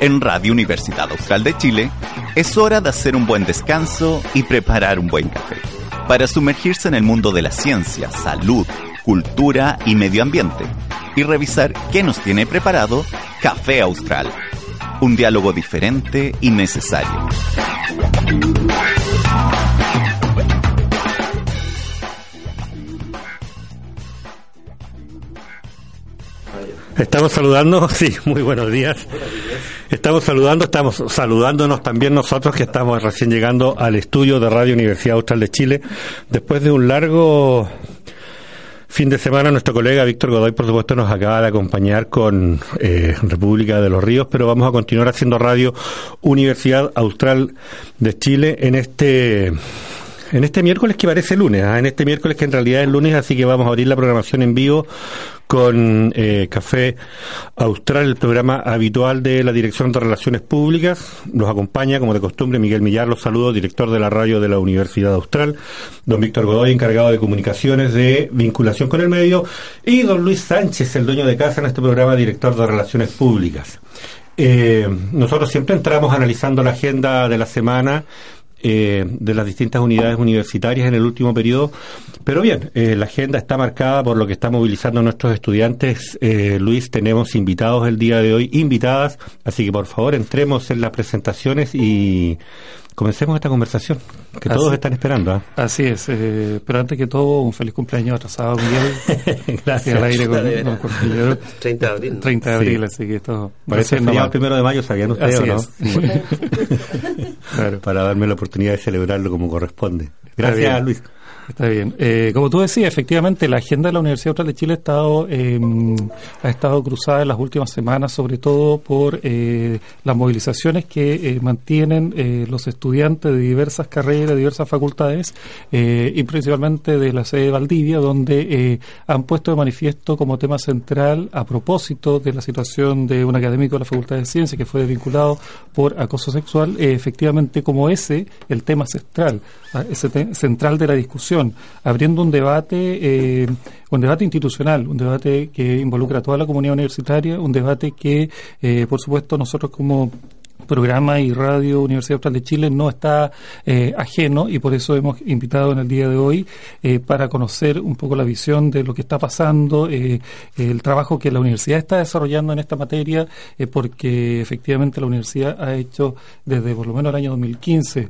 En Radio Universidad Austral de Chile, es hora de hacer un buen descanso y preparar un buen café para sumergirse en el mundo de la ciencia, salud, cultura y medio ambiente y revisar qué nos tiene preparado Café Austral. Un diálogo diferente y necesario. Estamos saludando, sí, muy buenos días. Estamos saludando, estamos saludándonos también nosotros que estamos recién llegando al estudio de Radio Universidad Austral de Chile, después de un largo fin de semana nuestro colega Víctor Godoy, por supuesto, nos acaba de acompañar con eh, República de los Ríos, pero vamos a continuar haciendo radio Universidad Austral de Chile en este en este miércoles que parece lunes, ¿ah? en este miércoles que en realidad es lunes, así que vamos a abrir la programación en vivo con eh, Café Austral, el programa habitual de la Dirección de Relaciones Públicas. Nos acompaña, como de costumbre, Miguel Millar, los saludos, director de la radio de la Universidad Austral, don Víctor Godoy, encargado de comunicaciones de vinculación con el medio, y don Luis Sánchez, el dueño de casa en este programa, director de Relaciones Públicas. Eh, nosotros siempre entramos analizando la agenda de la semana eh, de las distintas unidades universitarias en el último periodo. Pero bien, eh, la agenda está marcada por lo que están movilizando nuestros estudiantes. Eh, Luis, tenemos invitados el día de hoy, invitadas, así que por favor entremos en las presentaciones y Comencemos esta conversación, que todos están esperando. ¿ah? Así es, eh, pero antes que todo, un feliz cumpleaños atrasado, Miguel. Gracias. Al aire con, con, 30 de abril. 30 de abril, así que esto... Parece el el primero de mayo, ¿sabían ustedes no? claro. Para darme la oportunidad de celebrarlo como corresponde. Gracias, Luis. Está bien. Eh, como tú decías, efectivamente, la agenda de la Universidad Austral de Chile ha estado, em, cruzada en las últimas semanas, sobre todo por eh, las movilizaciones que eh, mantienen los estudiantes de diversas carreras, de diversas facultades, y principalmente de la sede de Valdivia, donde han puesto de manifiesto como tema central, a propósito de la situación de un académico de la Facultad de Ciencias que fue vinculado por acoso sexual, efectivamente como ese, el tema central, ah, ese central de la discusión abriendo un debate, eh, un debate institucional, un debate que involucra a toda la comunidad universitaria, un debate que, eh, por supuesto, nosotros como programa y radio Universidad Austral de Chile no está eh, ajeno y por eso hemos invitado en el día de hoy eh, para conocer un poco la visión de lo que está pasando, eh, el trabajo que la universidad está desarrollando en esta materia, porque efectivamente la universidad ha hecho desde por lo menos el año 2015,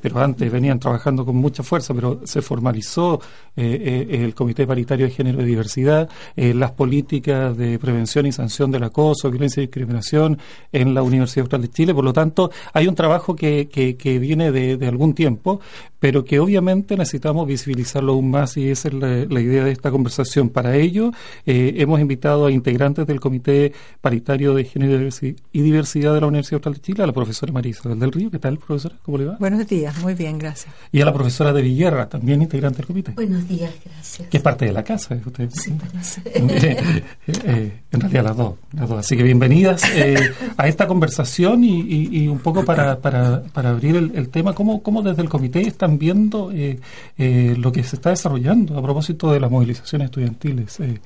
pero antes venían trabajando con mucha fuerza, pero se formalizó el Comité Paritario de Género y Diversidad, las políticas de prevención y sanción del acoso, violencia y discriminación en la Universidad Austral de Chile por lo tanto, hay un trabajo que, que, viene de, algún tiempo, pero que obviamente necesitamos visibilizarlo aún más y esa es la, idea de esta conversación. Para ello, eh, hemos invitado a integrantes del Comité Paritario de Género y Diversidad de la Universidad Austral de Chile, a la profesora María Isabel del Río. ¿Qué tal, profesora? ¿Cómo le va? Buenos días, muy bien, gracias. Y a la profesora de Villarra, también integrante del comité. Buenos días, gracias. Que es parte de la casa, usted. Sí, parece. Eh, en realidad las dos, las dos. Así que bienvenidas eh, a esta conversación y y, un poco para, para, para abrir el, tema, ¿cómo, ¿cómo, desde el comité están viendo eh, eh, lo que se está desarrollando a propósito de las movilizaciones estudiantiles? Eh,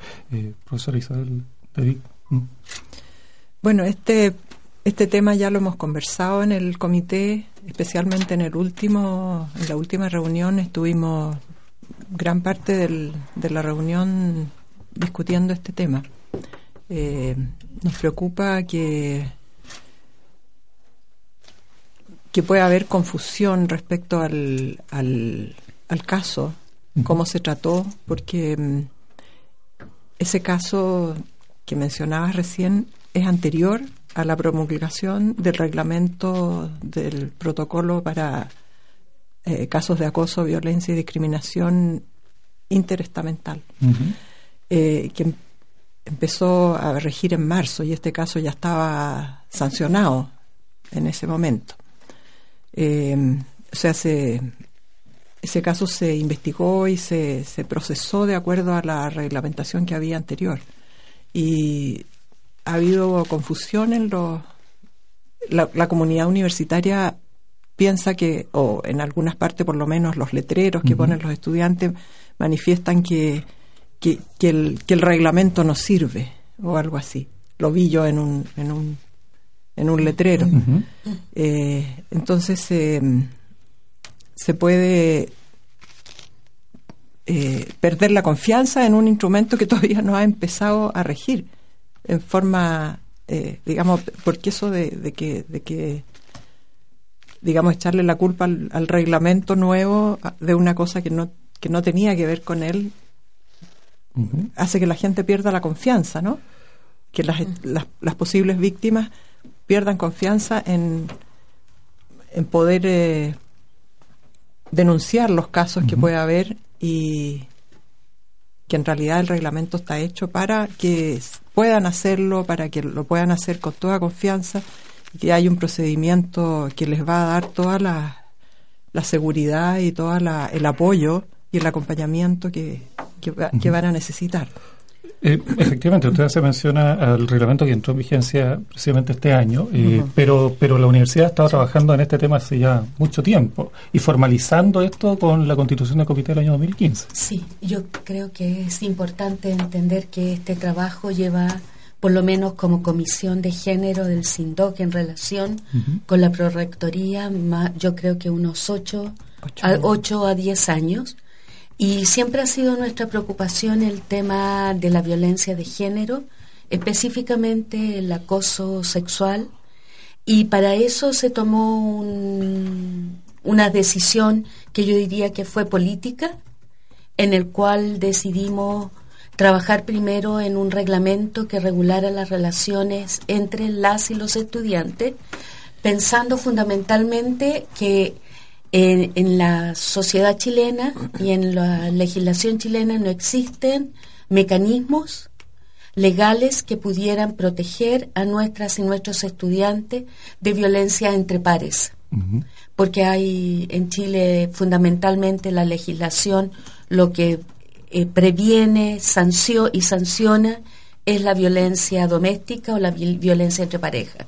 profesora Isabel David. Mm. Bueno, este, este tema ya lo hemos conversado en el comité, especialmente en el último, en la última reunión estuvimos gran parte del, de la reunión discutiendo este tema. nos preocupa que que puede haber confusión respecto al, al, caso, cómo se trató, porque mm, ese caso que mencionabas recién es anterior a la promulgación del reglamento del protocolo para eh, casos de acoso, violencia y discriminación interestamental, eh, que em, empezó a regir en marzo y este caso ya estaba sancionado en ese momento. Eh, o sea, ese caso se investigó y se, se procesó de acuerdo a la reglamentación que había anterior. Y ha habido confusión en los la, comunidad universitaria piensa que, o en algunas partes por lo menos los letreros que ponen los estudiantes manifiestan que, que, el, que el reglamento no sirve o algo así. Lo vi yo en un, en un, en un letrero. Eh, entonces se puede eh, perder la confianza en un instrumento que todavía no ha empezado a regir en forma eh, digamos, porque eso de, que, de que, digamos, echarle la culpa al, reglamento nuevo de una cosa que no, que no tenía que ver con él, hace que la gente pierda la confianza, ¿no? Que las, las, posibles víctimas pierdan confianza en, en poder eh, denunciar los casos que puede haber y que en realidad el reglamento está hecho para que puedan hacerlo, para que lo puedan hacer con toda confianza y que hay un procedimiento que les va a dar toda la, seguridad y todo el apoyo y el acompañamiento que, que van a necesitar. Eh, efectivamente, usted se menciona al reglamento que entró en vigencia precisamente este año, eh, pero, pero la universidad ha estado trabajando en este tema hace ya mucho tiempo y formalizando esto con la constitución del comité del año 2015. Sí, yo creo que es importante entender que este trabajo lleva por lo menos como comisión de género del SINDOC en relación con la prorectoría, yo creo que unos 8 a, 8 a 10 años y siempre ha sido nuestra preocupación el tema de la violencia de género, específicamente el acoso sexual. Y para eso se tomó una decisión que yo diría que fue política, en el cual decidimos trabajar primero en un reglamento que regulara las relaciones entre las y los estudiantes, pensando fundamentalmente que en, la sociedad chilena y en la legislación chilena no existen mecanismos legales que pudieran proteger a nuestras y nuestros estudiantes de violencia entre pares. Porque hay en Chile fundamentalmente la legislación lo que eh, previene sancio y sanciona es la violencia doméstica o la violencia entre parejas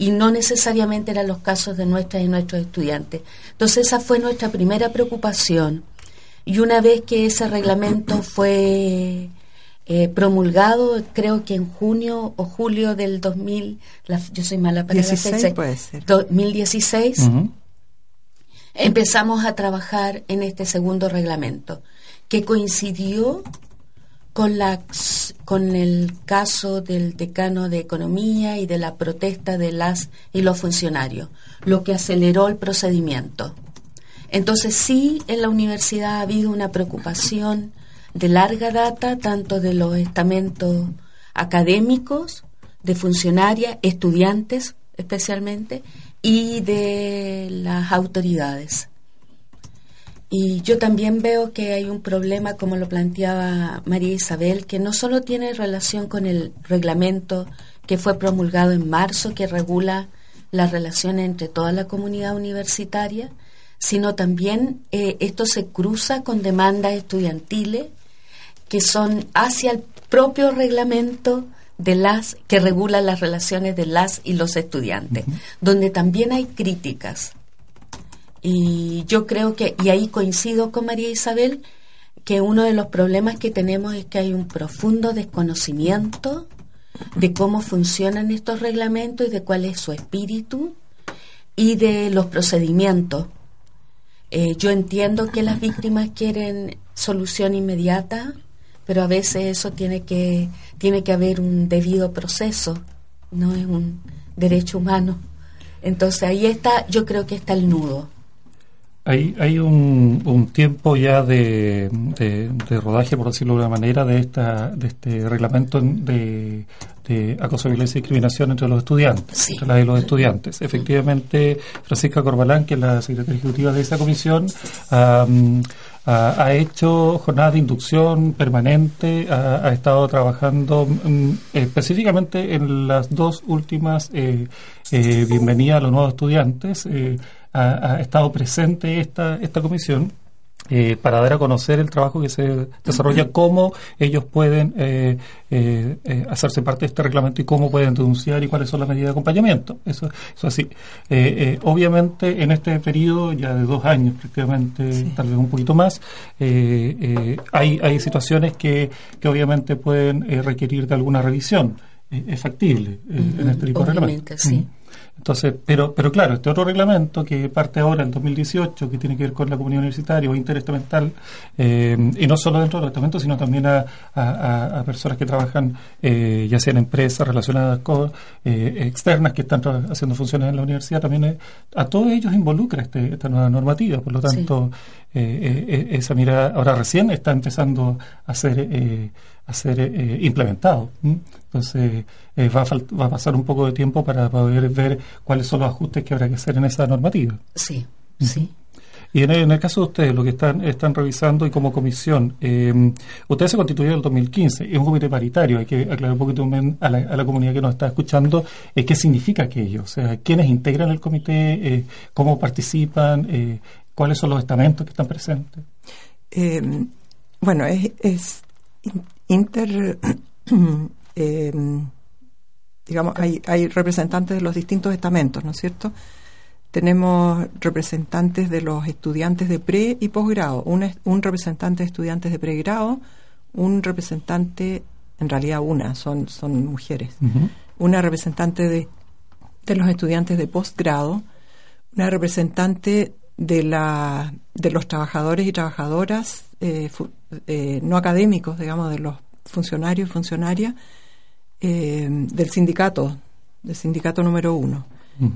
y no necesariamente eran los casos de nuestras y nuestros estudiantes. Entonces esa fue nuestra primera preocupación y una vez que ese reglamento fue eh, promulgado, creo que en junio o julio del 2000, yo soy mala para 16 puede ser. 2016, empezamos a trabajar en este segundo reglamento, que coincidió con, la, con el caso del decano de Economía y de la protesta de las y los funcionarios, lo que aceleró el procedimiento. Entonces sí, en la universidad ha habido una preocupación de larga data, tanto de los estamentos académicos, de funcionarias, estudiantes especialmente, y de las autoridades. Y yo también veo que hay un problema, como lo planteaba María Isabel, que no solo tiene relación con el reglamento que fue promulgado en marzo, que regula las relaciones entre toda la comunidad universitaria, sino también eh, esto se cruza con demandas estudiantiles que son hacia el propio reglamento de las que regula las relaciones de las y los estudiantes, donde también hay críticas y yo creo que, y ahí coincido con María Isabel, que uno de los problemas que tenemos es que hay un profundo desconocimiento de cómo funcionan estos reglamentos y de cuál es su espíritu y de los procedimientos. Eh, yo entiendo que las víctimas quieren solución inmediata, pero a veces eso tiene que, tiene que haber un debido proceso, no es un derecho humano. Entonces ahí está, yo creo que está el nudo. Hay, hay un, tiempo ya de, de, rodaje, por decirlo de una manera, de, esta, de este reglamento de, acoso, violencia y discriminación entre los estudiantes, entre las los estudiantes. Efectivamente, Francisca Corbalán, que es la secretaria ejecutiva de esa comisión, ha, hecho jornadas de inducción permanente, ha, estado trabajando mm, específicamente en las dos últimas eh, eh, bienvenidas a los nuevos estudiantes. Eh, ha, estado presente esta, esta comisión eh, para dar a conocer el trabajo que se desarrolla, cómo ellos pueden eh, eh, hacerse parte de este reglamento y cómo pueden denunciar y cuáles son las medidas de acompañamiento. Eso, eso así. obviamente, en este periodo, ya de dos años prácticamente, tal vez un poquito más, hay, hay situaciones que, que obviamente pueden requerir de alguna revisión. Es factible en este tipo de reglamento. Sí. Entonces, pero, pero claro, este otro reglamento que parte ahora en 2018, que tiene que ver con la comunidad universitaria o interestamental, eh, y no solo dentro del estamento, sino también a, a, personas que trabajan, eh, ya sea en empresas relacionadas con eh, externas que están haciendo funciones en la universidad, también a todos ellos involucra este, esta nueva normativa. Por lo tanto, esa mirada ahora recién está empezando a ser a ser eh, implementado. Entonces, eh, va, a va a pasar un poco de tiempo para poder ver cuáles son los ajustes que habrá que hacer en esa normativa. Sí, sí. Y en el, caso de ustedes, lo que están, están revisando y como comisión, eh, ustedes se constituyeron en el 2015, es un comité paritario, hay que aclarar un poquito a la, a la comunidad que nos está escuchando eh, qué significa aquello, o sea, quiénes integran el comité, cómo participan, cuáles son los estamentos que están presentes. bueno, es, es inter, eh, digamos, hay, hay representantes de los distintos estamentos, ¿no es cierto? Tenemos representantes de los estudiantes de pre y posgrado, un, un representante de estudiantes de pregrado, un representante, en realidad una, son, son mujeres, una representante de, de los estudiantes de posgrado, una representante de, la, de los trabajadores y trabajadoras eh, eh, no académicos, digamos, de los funcionarios y funcionarias eh, del sindicato, del sindicato número uno.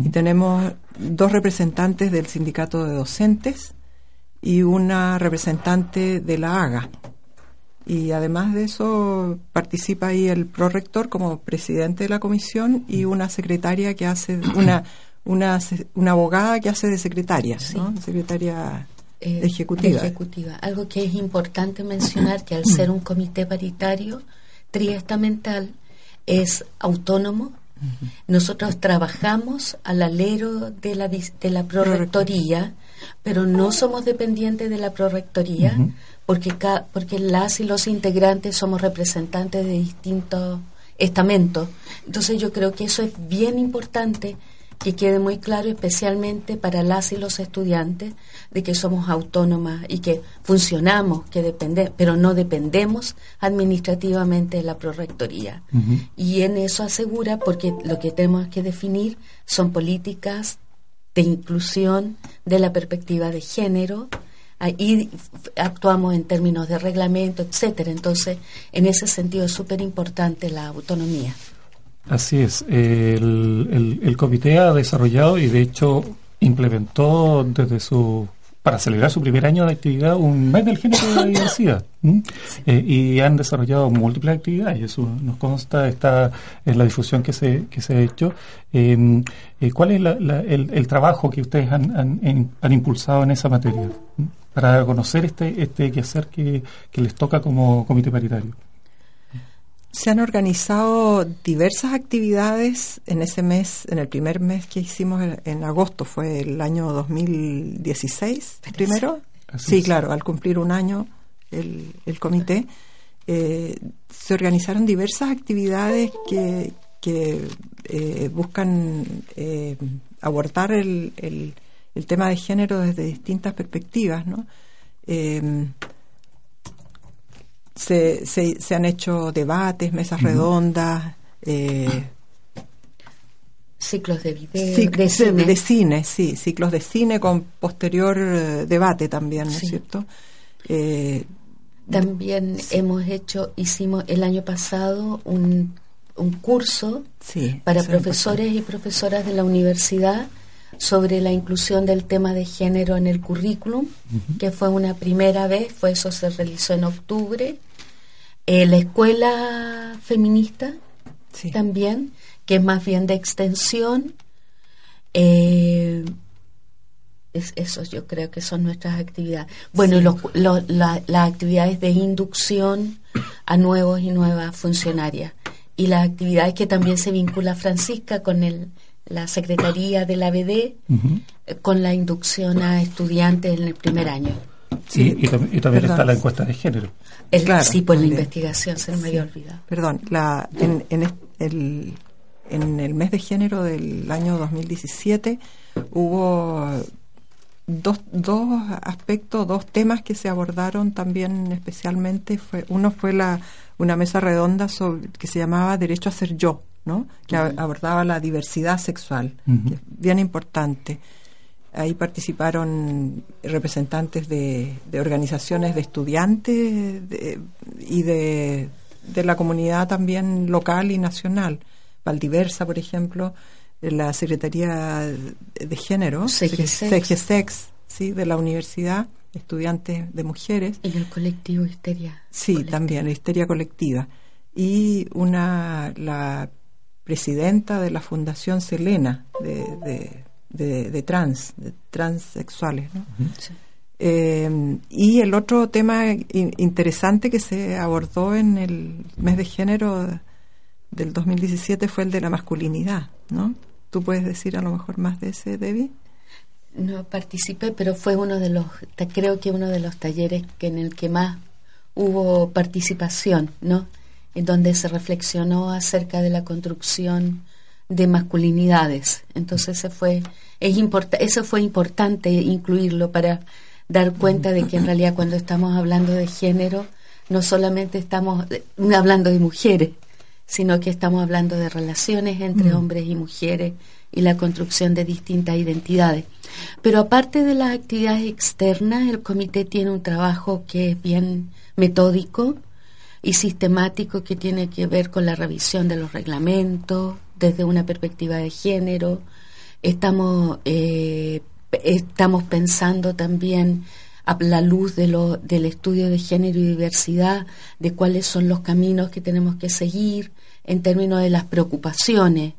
Y tenemos dos representantes del sindicato de docentes y una representante de la AGA. Y además de eso participa ahí el prorector como presidente de la comisión y una secretaria que hace, una, una, una abogada que hace de secretaria, Secretaria eh, ejecutiva. Algo que es importante mencionar que al ser un comité paritario triestamental es autónomo. Nosotros trabajamos al alero de la, de la prorectoría, pero no somos dependientes de la prorectoría porque, porque las y los integrantes somos representantes de distintos estamentos. Entonces yo creo que eso es bien importante que quede muy claro, especialmente para las y los estudiantes, de que somos autónomas y que funcionamos, que depende, pero no dependemos administrativamente de la prorectoría. Y en eso asegura, porque lo que tenemos que definir son políticas de inclusión de la perspectiva de género, y actuamos en términos de reglamento, etcétera. Entonces, en ese sentido es súper importante la autonomía. Así es. El, el, comité ha desarrollado y de hecho implementó desde su para celebrar su primer año de actividad un mes del género de la diversidad eh, y han desarrollado múltiples actividades. Y eso nos consta está en la difusión que se que se ha hecho. Em, eh, ¿cuál es el, el, trabajo que ustedes han, han, han, impulsado en esa materia para conocer este este quehacer que, que les toca como comité paritario? Se han organizado diversas actividades en ese mes, en el primer mes que hicimos en, agosto, fue el año 2016, primero. Sí, claro, al cumplir un año el, el comité, eh, se organizaron diversas actividades que, que eh, buscan eh, abordar el, el, el, tema de género desde distintas perspectivas, ¿no? Se, se, han hecho debates, mesas redondas. Eh, ciclos de video, de, cine. de, cine. sí, ciclos de cine con posterior eh, debate también, ¿no es cierto? Eh, también hemos hecho, hicimos el año pasado un, un curso para profesores y profesoras de la universidad sobre la inclusión del tema de género en el currículum, que fue una primera vez, fue eso se realizó en octubre. Eh, la escuela feminista también, que es más bien de extensión. Eh, es, eso yo creo que son nuestras actividades. Bueno, las actividades de inducción a nuevos y nuevas funcionarias y las actividades que también se vincula Francisca con el, la Secretaría de la BD eh, con la inducción a estudiantes en el primer año. Sí, y, también está la encuesta de género. sí, por la investigación, se me había olvidado. Perdón, la, en, en, el, en el mes de género del año 2017 hubo dos, dos aspectos, dos temas que se abordaron también especialmente. Fue, uno fue la, una mesa redonda sobre, que se llamaba Derecho a ser yo, ¿no? que abordaba la diversidad sexual, que es bien importante. Ahí participaron representantes de, organizaciones de estudiantes y de, de la comunidad también local y nacional. Valdiversa, por ejemplo, la Secretaría de Género, CGSEX, ¿sí? de la universidad, estudiantes de mujeres. Y el colectivo Histeria. Sí, también, Histeria Colectiva. Y una, la presidenta de la Fundación Selena de, de, trans, de transexuales. ¿no? Eh, y el otro tema interesante que se abordó en el mes de género del 2017 fue el de la masculinidad, ¿no? ¿Tú puedes decir a lo mejor más de ese, Debbie? No participé, pero fue uno de los, creo que uno de los talleres que en el que más hubo participación, ¿no? En donde se reflexionó acerca de la construcción de masculinidades. Entonces ese fue, es eso fue importante incluirlo para dar cuenta de que en realidad cuando estamos hablando de género, no solamente estamos eh, hablando de mujeres, sino que estamos hablando de relaciones entre mm. hombres y mujeres y la construcción de distintas identidades. Pero aparte de las actividades externas, el comité tiene un trabajo que es bien metódico y sistemático que tiene que ver con la revisión de los reglamentos desde una perspectiva de género. Estamos, eh, estamos pensando también a la luz de lo, del estudio de género y diversidad, de cuáles son los caminos que tenemos que seguir en términos de las preocupaciones,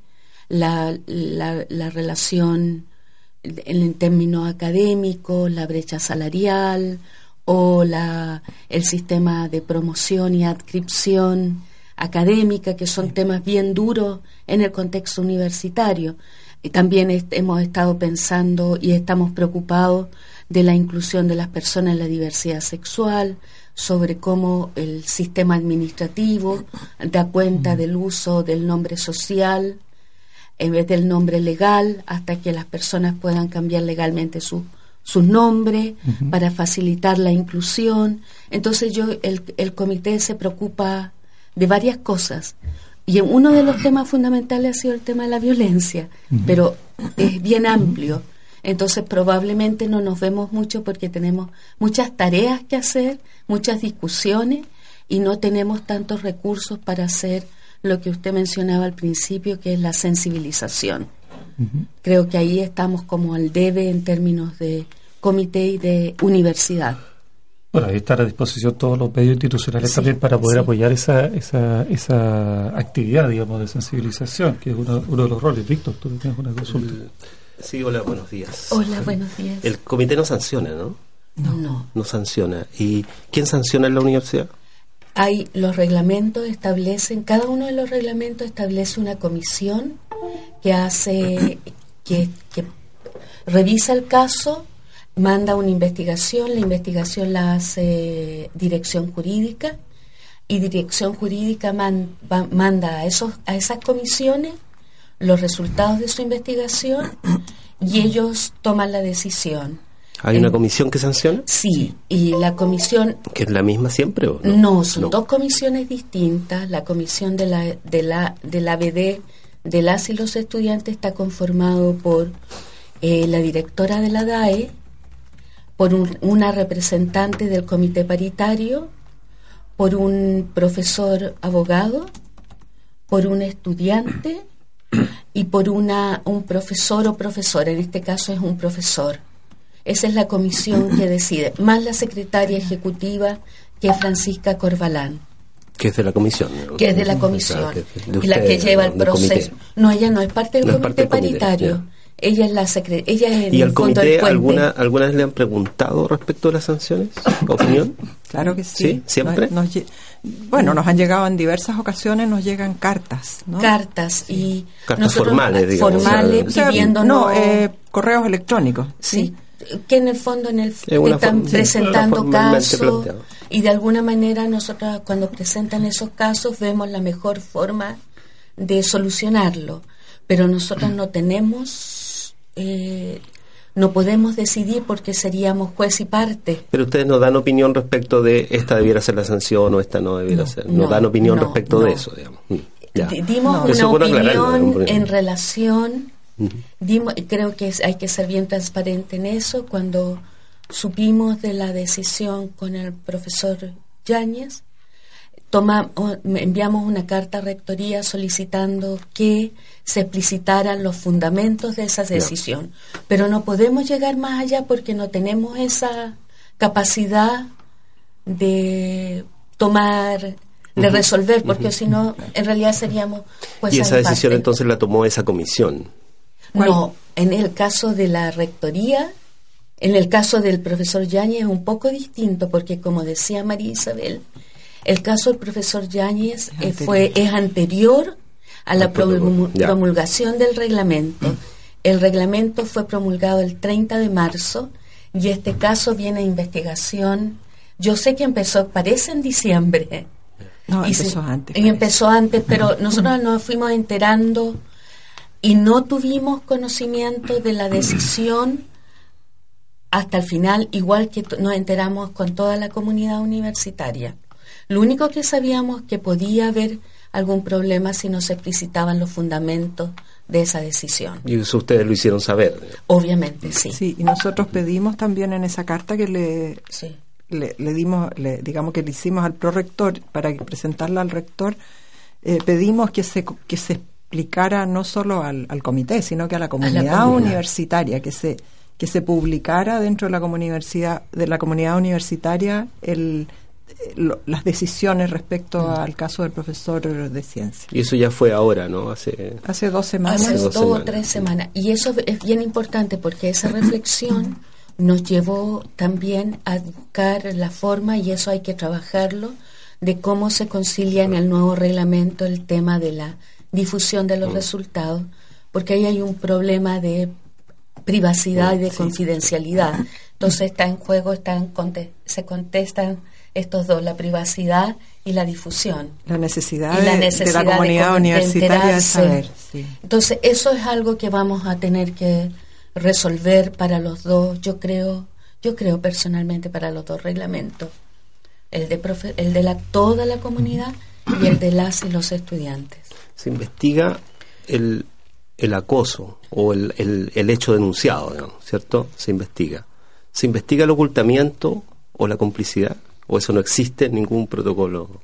la, la, relación en términos académicos, la brecha salarial o la, el sistema de promoción y adscripción académica, que son temas bien duros en el contexto universitario. Y también hemos estado pensando y estamos preocupados de la inclusión de las personas en la diversidad sexual, sobre cómo el sistema administrativo da cuenta del uso del nombre social en vez del nombre legal hasta que las personas puedan cambiar legalmente su, su nombre para facilitar la inclusión. Entonces yo el, el comité se preocupa de varias cosas. Y uno de los temas fundamentales ha sido el tema de la violencia, pero es bien amplio entonces probablemente no nos vemos mucho porque tenemos muchas tareas que hacer, muchas discusiones y no tenemos tantos recursos para hacer lo que usted mencionaba al principio, que es la sensibilización. Creo que ahí estamos como al debe en términos de comité y de universidad. Bueno, ahí están a disposición todos los medios institucionales también para poder apoyar esa, esa, esa actividad, digamos, de sensibilización, que es uno, uno de los roles. Víctor, tú tienes una consulta. Sí, hola, buenos días. Hola, buenos días. El comité no sanciona, ¿no? No. No, sanciona. ¿Y quién sanciona en la universidad? Hay los reglamentos establecen, cada uno de los reglamentos establece una comisión que hace, que, que revisa el caso, manda una investigación, la investigación la hace dirección jurídica y dirección jurídica manda a, esos, a esas comisiones los resultados de su investigación y ellos toman la decisión. ¿Hay una comisión que sanciona? Sí, y la comisión... ¿Que es la misma siempre o no? No, son dos comisiones distintas. La comisión de la, de la, de la BD de las y los estudiantes está conformado por eh, la directora de la DAE, por una representante del comité paritario, por un profesor abogado, por un estudiante y por una, un profesor o profesora, en este caso es un profesor. Esa es la comisión que decide, más la secretaria ejecutiva que es Francisca Corbalán. Que es de la comisión. Que es de la comisión. y la que lleva el proceso. No, ella no es parte del comité paritario. Ella es la secretaria. Ella es ¿Y al comité alguna, alguna vez le han preguntado respecto a las sanciones? ¿Opinión? Claro que sí. ¿Siempre? bueno, nos han llegado en diversas ocasiones, nos llegan cartas. ¿no? Cartas y... Cartas formales, digamos. Formales, No, eh, correos electrónicos. Sí. que en el fondo en el están sí, presentando casos y de alguna manera nosotros cuando presentan esos casos vemos la mejor forma de solucionarlo pero nosotros no tenemos eh, no podemos decidir porque seríamos juez y parte Pero ustedes no dan opinión respecto de esta debiera ser la sanción o esta no debiera No, ser. No, no, dan opinión no, respecto de eso, digamos. Mm, ya. Dimos una opinión en relación, dimos, creo que hay que ser bien transparente en eso, cuando supimos de la decisión con el profesor Yáñez, toma- enviamos una carta a Rectoría solicitando que se explicitaran los fundamentos de esa decisión. Pero no podemos llegar más allá porque no tenemos esa capacidad de tomar, de resolver, porque si no, en realidad seríamos jueza y esa de decisión parte. entonces la tomó esa comisión. No, en el caso de la rectoría, en el caso del profesor Yáñez es un poco distinto, porque como decía María Isabel, el caso del profesor Yáñez eh, fue, es anterior a la promulgación del reglamento. El reglamento fue promulgado el 30 de marzo y este caso viene a investigación. Yo sé que empezó, parece en diciembre. No, Y empezó se- antes. Y empezó antes, pero nosotros nos fuimos enterando y no tuvimos conocimiento de la decisión hasta el final, igual que nos enteramos con toda la comunidad universitaria. Lo único que sabíamos que podía haber algún problema si no se explicitaban los fundamentos de esa decisión. Y eso ustedes lo hicieron saber. Obviamente, sí. Sí, y nosotros pedimos también en esa carta que le, Sí. le, le dimos, le, digamos que le hicimos al prorector para que presentarla al rector, eh, pedimos que se, que se explicara no solo al, al comité, sino que a la comunidad comunidad. universitaria, que se que se publicara dentro de la comunidad de la comunidad universitaria el, lo- las decisiones respecto Mm. al caso del profesor de ciencia. Y eso ya fue ahora, ¿no? Hace... Hace dos semanas. Hace dos dos o tres semanas. Y eso es bien importante porque esa reflexión nos llevó también a buscar la forma, y eso hay que trabajarlo, de cómo se concilia en el nuevo reglamento el tema de la difusión de los resultados, porque ahí hay un problema de privacidad y de confidencialidad. Entonces está en juego, están, conte- se contestan estos dos, la privacidad y la difusión La necesidad, y la de- necesidad de, la comunidad de, universitaria de saber. sí. Entonces, eso es algo que vamos a tener que resolver para los dos, yo creo, yo creo personalmente para los dos reglamentos, el de profe- el de la toda la comunidad y el de las y los estudiantes. Se investiga el, el acoso o el, el, el hecho denunciado, digamos, ¿cierto? Se investiga. ¿Se investiga el ocultamiento o la complicidad? ¿O eso no existe en ningún protocolo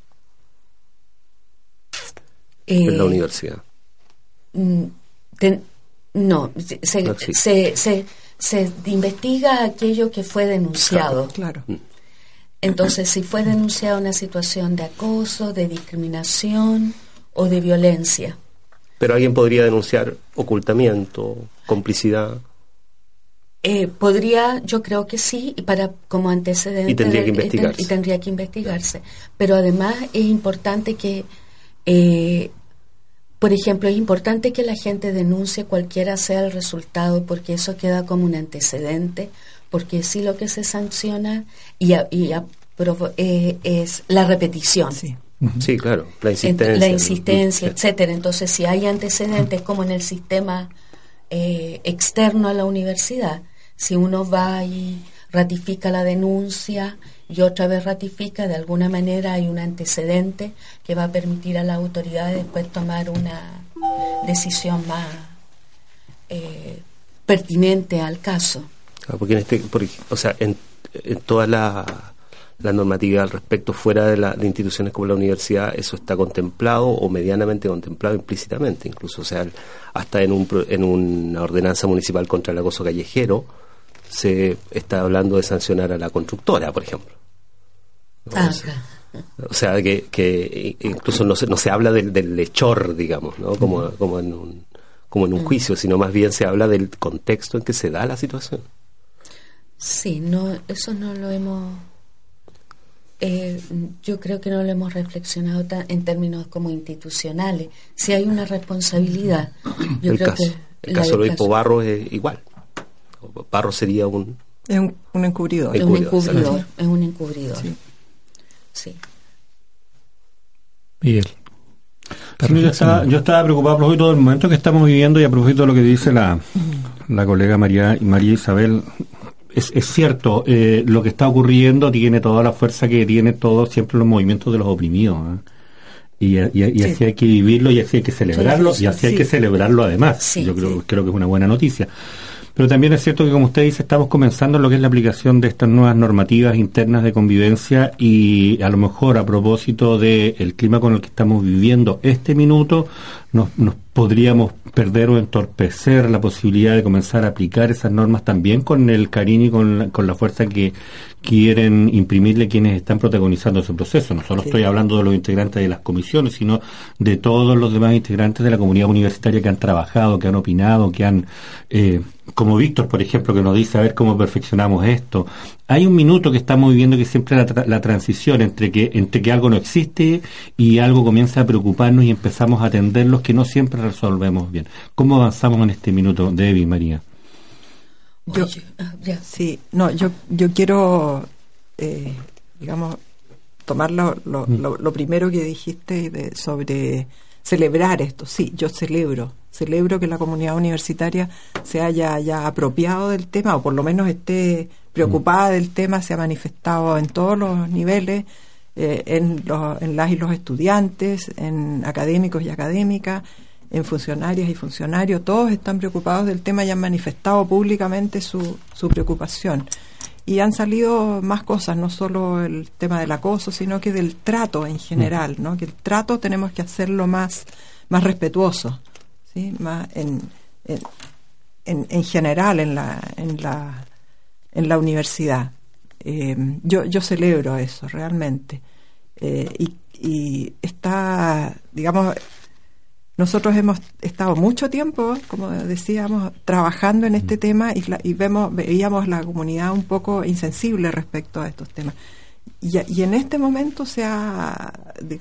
en la Eh, universidad? mm, ten- no, se, se, No se, se- se investiga aquello que fue denunciado. Claro. Entonces, si fue denunciada una situación de acoso, de discriminación o de violencia. Pero alguien podría denunciar ocultamiento, complicidad. Eh, podría, yo creo que sí, y para como antecedente. Y tendría que investigarse. Y tendría que investigarse. Pero además es importante que, eh, por ejemplo, es importante que la gente denuncie cualquiera sea el resultado, porque eso queda como un antecedente, porque sí lo que se sanciona y, a- y a- eh, es la repetición. Sí. Sí, claro, la insistencia. la insistencia, etcétera. Entonces, si hay antecedentes como en el sistema eh, externo a la universidad, si uno va y ratifica la denuncia y otra vez ratifica, de alguna manera hay un antecedente que va a permitir a la autoridad después tomar una decisión más eh, pertinente al caso. Ah, porque en este, por ej- o sea, en, en toda la, la al respecto fuera de, la, de instituciones como la universidad, eso está contemplado o medianamente contemplado implícitamente, incluso, o sea, hasta en, un, en una ordenanza municipal contra el acoso callejero se está hablando de sancionar a la constructora, por ejemplo. ¿No? Ah. O sea, que, que incluso no se, no se habla del, del lechor, digamos, ¿no? Como, como en un, como en un juicio, sino más bien se habla del contexto en que se da la situación. Sí, no, eso no lo hemos. eh, yo creo que no lo hemos reflexionado ta- en términos como institucionales. Si hay una responsabilidad, yo el creo caso, que el caso de Luis Pobarro es igual. Barro sería un... Es un, un encubridor. Es un encubridor, es un encubridor. Sí. sí. Miguel. yo, estaba, yo estaba preocupado a propósito del momento que estamos viviendo y a propósito de lo que dice la, la colega María, María Isabel. Es, es cierto, eh, lo que está ocurriendo tiene toda la fuerza que tiene todo siempre los movimientos de los oprimidos. ¿eh? Y, y, así hay que vivirlo y así hay que celebrarlo y así hay que celebrarlo además. Yo creo, creo que es una buena noticia. Pero también es cierto que, como usted dice, estamos comenzando lo que es la aplicación de estas nuevas normativas internas de convivencia y a lo mejor a propósito del clima con el que estamos viviendo este minuto, nos, nos podríamos perder o entorpecer la posibilidad de comenzar a aplicar esas normas también con el cariño y con la, con la fuerza que quieren imprimirle quienes están protagonizando ese proceso. No solo estoy hablando de los integrantes de las comisiones, sino de todos los demás integrantes de la comunidad universitaria que han trabajado, que han opinado, que han, eh, como Víctor, por ejemplo, que nos dice a ver cómo perfeccionamos esto. Hay un minuto que estamos viviendo que siempre la, la transición entre que, entre que algo no existe y algo comienza a preocuparnos y empezamos a que no siempre resolvemos bien. ¿Cómo avanzamos en este minuto, Debbie, María? Yo, ah, sí, no, yo, yo quiero, eh, digamos, tomar lo, lo, mm. lo, primero que dijiste de, sobre celebrar esto. Sí, yo celebro, celebro que la comunidad universitaria se haya ya apropiado del tema, o por lo menos esté preocupada mm. del tema, se ha manifestado en todos los niveles, eh, en, los, en las y los estudiantes, en académicos y académicas, en funcionarias y funcionarios, todos están preocupados del tema y han manifestado públicamente su, su preocupación. Y han salido más cosas, no solo el tema del acoso, sino que del trato en general, ¿no? Que el trato tenemos que hacerlo más, más respetuoso, ¿sí? Más en, en, en, general en la, en la, en la universidad. Eh, yo, yo celebro eso, realmente. Eh, y, y está, digamos, nosotros hemos estado mucho tiempo, como decíamos, trabajando en este tema y, y vemos, veíamos la comunidad un poco insensible respecto a estos temas. Y, y, en este momento se ha,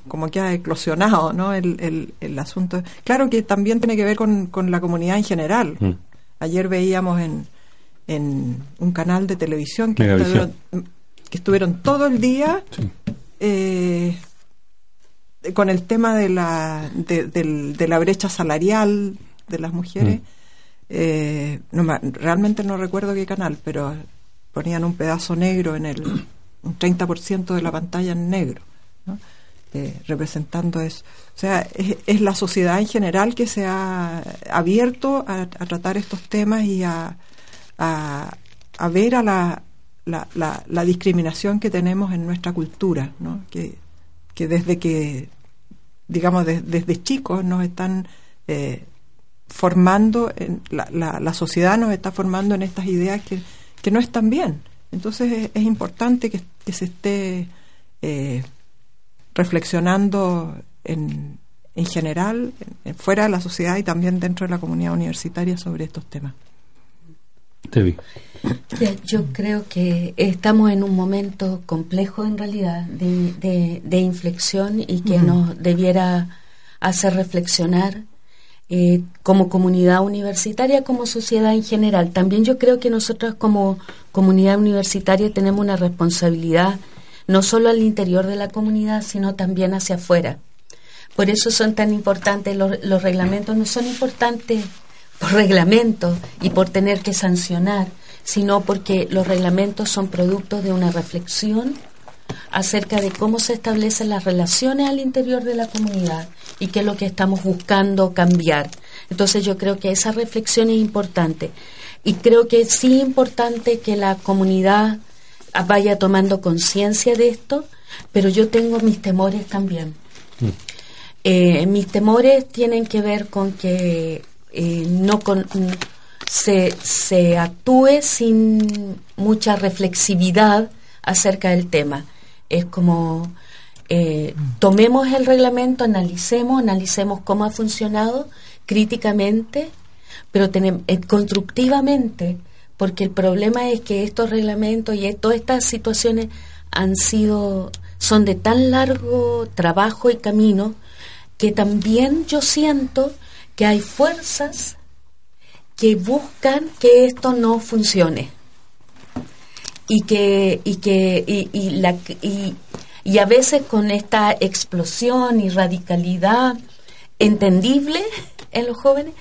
como que ha eclosionado ¿no? el, el, el, asunto. Claro que también tiene que ver con, con la comunidad en general. Mm. Ayer veíamos en, en un canal de televisión que, estuvieron, que estuvieron todo el día eh, con el tema de la, de, la brecha salarial de las mujeres, mm. eh, no, realmente no recuerdo qué canal, pero ponían un pedazo negro en el, un 30% de la pantalla en negro, eh, representando eso. O sea, es, la sociedad en general que se ha abierto a, tratar estos temas y a, a, a ver a la, la, la, la, discriminación que tenemos en nuestra cultura, ¿no? que que desde que, digamos, desde chicos nos están eh, formando, en la, sociedad nos está formando en estas ideas que, que no están bien. Entonces es, importante que, se esté eh, reflexionando en, en general, fuera de la sociedad y también dentro de la comunidad universitaria sobre estos temas. Yo creo que estamos en un momento complejo en realidad de, de, inflexión y que nos debiera hacer reflexionar eh, como comunidad universitaria, como sociedad en general. También yo creo que nosotros como comunidad universitaria tenemos una responsabilidad no solo al interior de la comunidad, sino también hacia afuera. Por eso son tan importantes los, los reglamentos, no son importantes por reglamento y por tener que sancionar, sino porque los reglamentos son producto de una reflexión acerca de cómo se establecen las relaciones al interior de la comunidad y qué es lo que estamos buscando cambiar. Entonces yo creo que esa reflexión es importante y creo que sí es importante que la comunidad vaya tomando conciencia de esto, pero yo tengo mis temores también. Mm. Eh, mis temores tienen que ver con que eh, no con, se, se actúe sin mucha reflexividad acerca del tema. Es como eh, tomemos el reglamento, analicemos, analicemos cómo ha funcionado críticamente, pero tenemos, eh, constructivamente, porque el problema es que estos reglamentos y todas estas situaciones han sido, son de tan largo trabajo y camino que también yo siento que hay fuerzas que buscan que esto no funcione. Y que y que y, la y, y a veces con esta explosión y radicalidad entendible en los jóvenes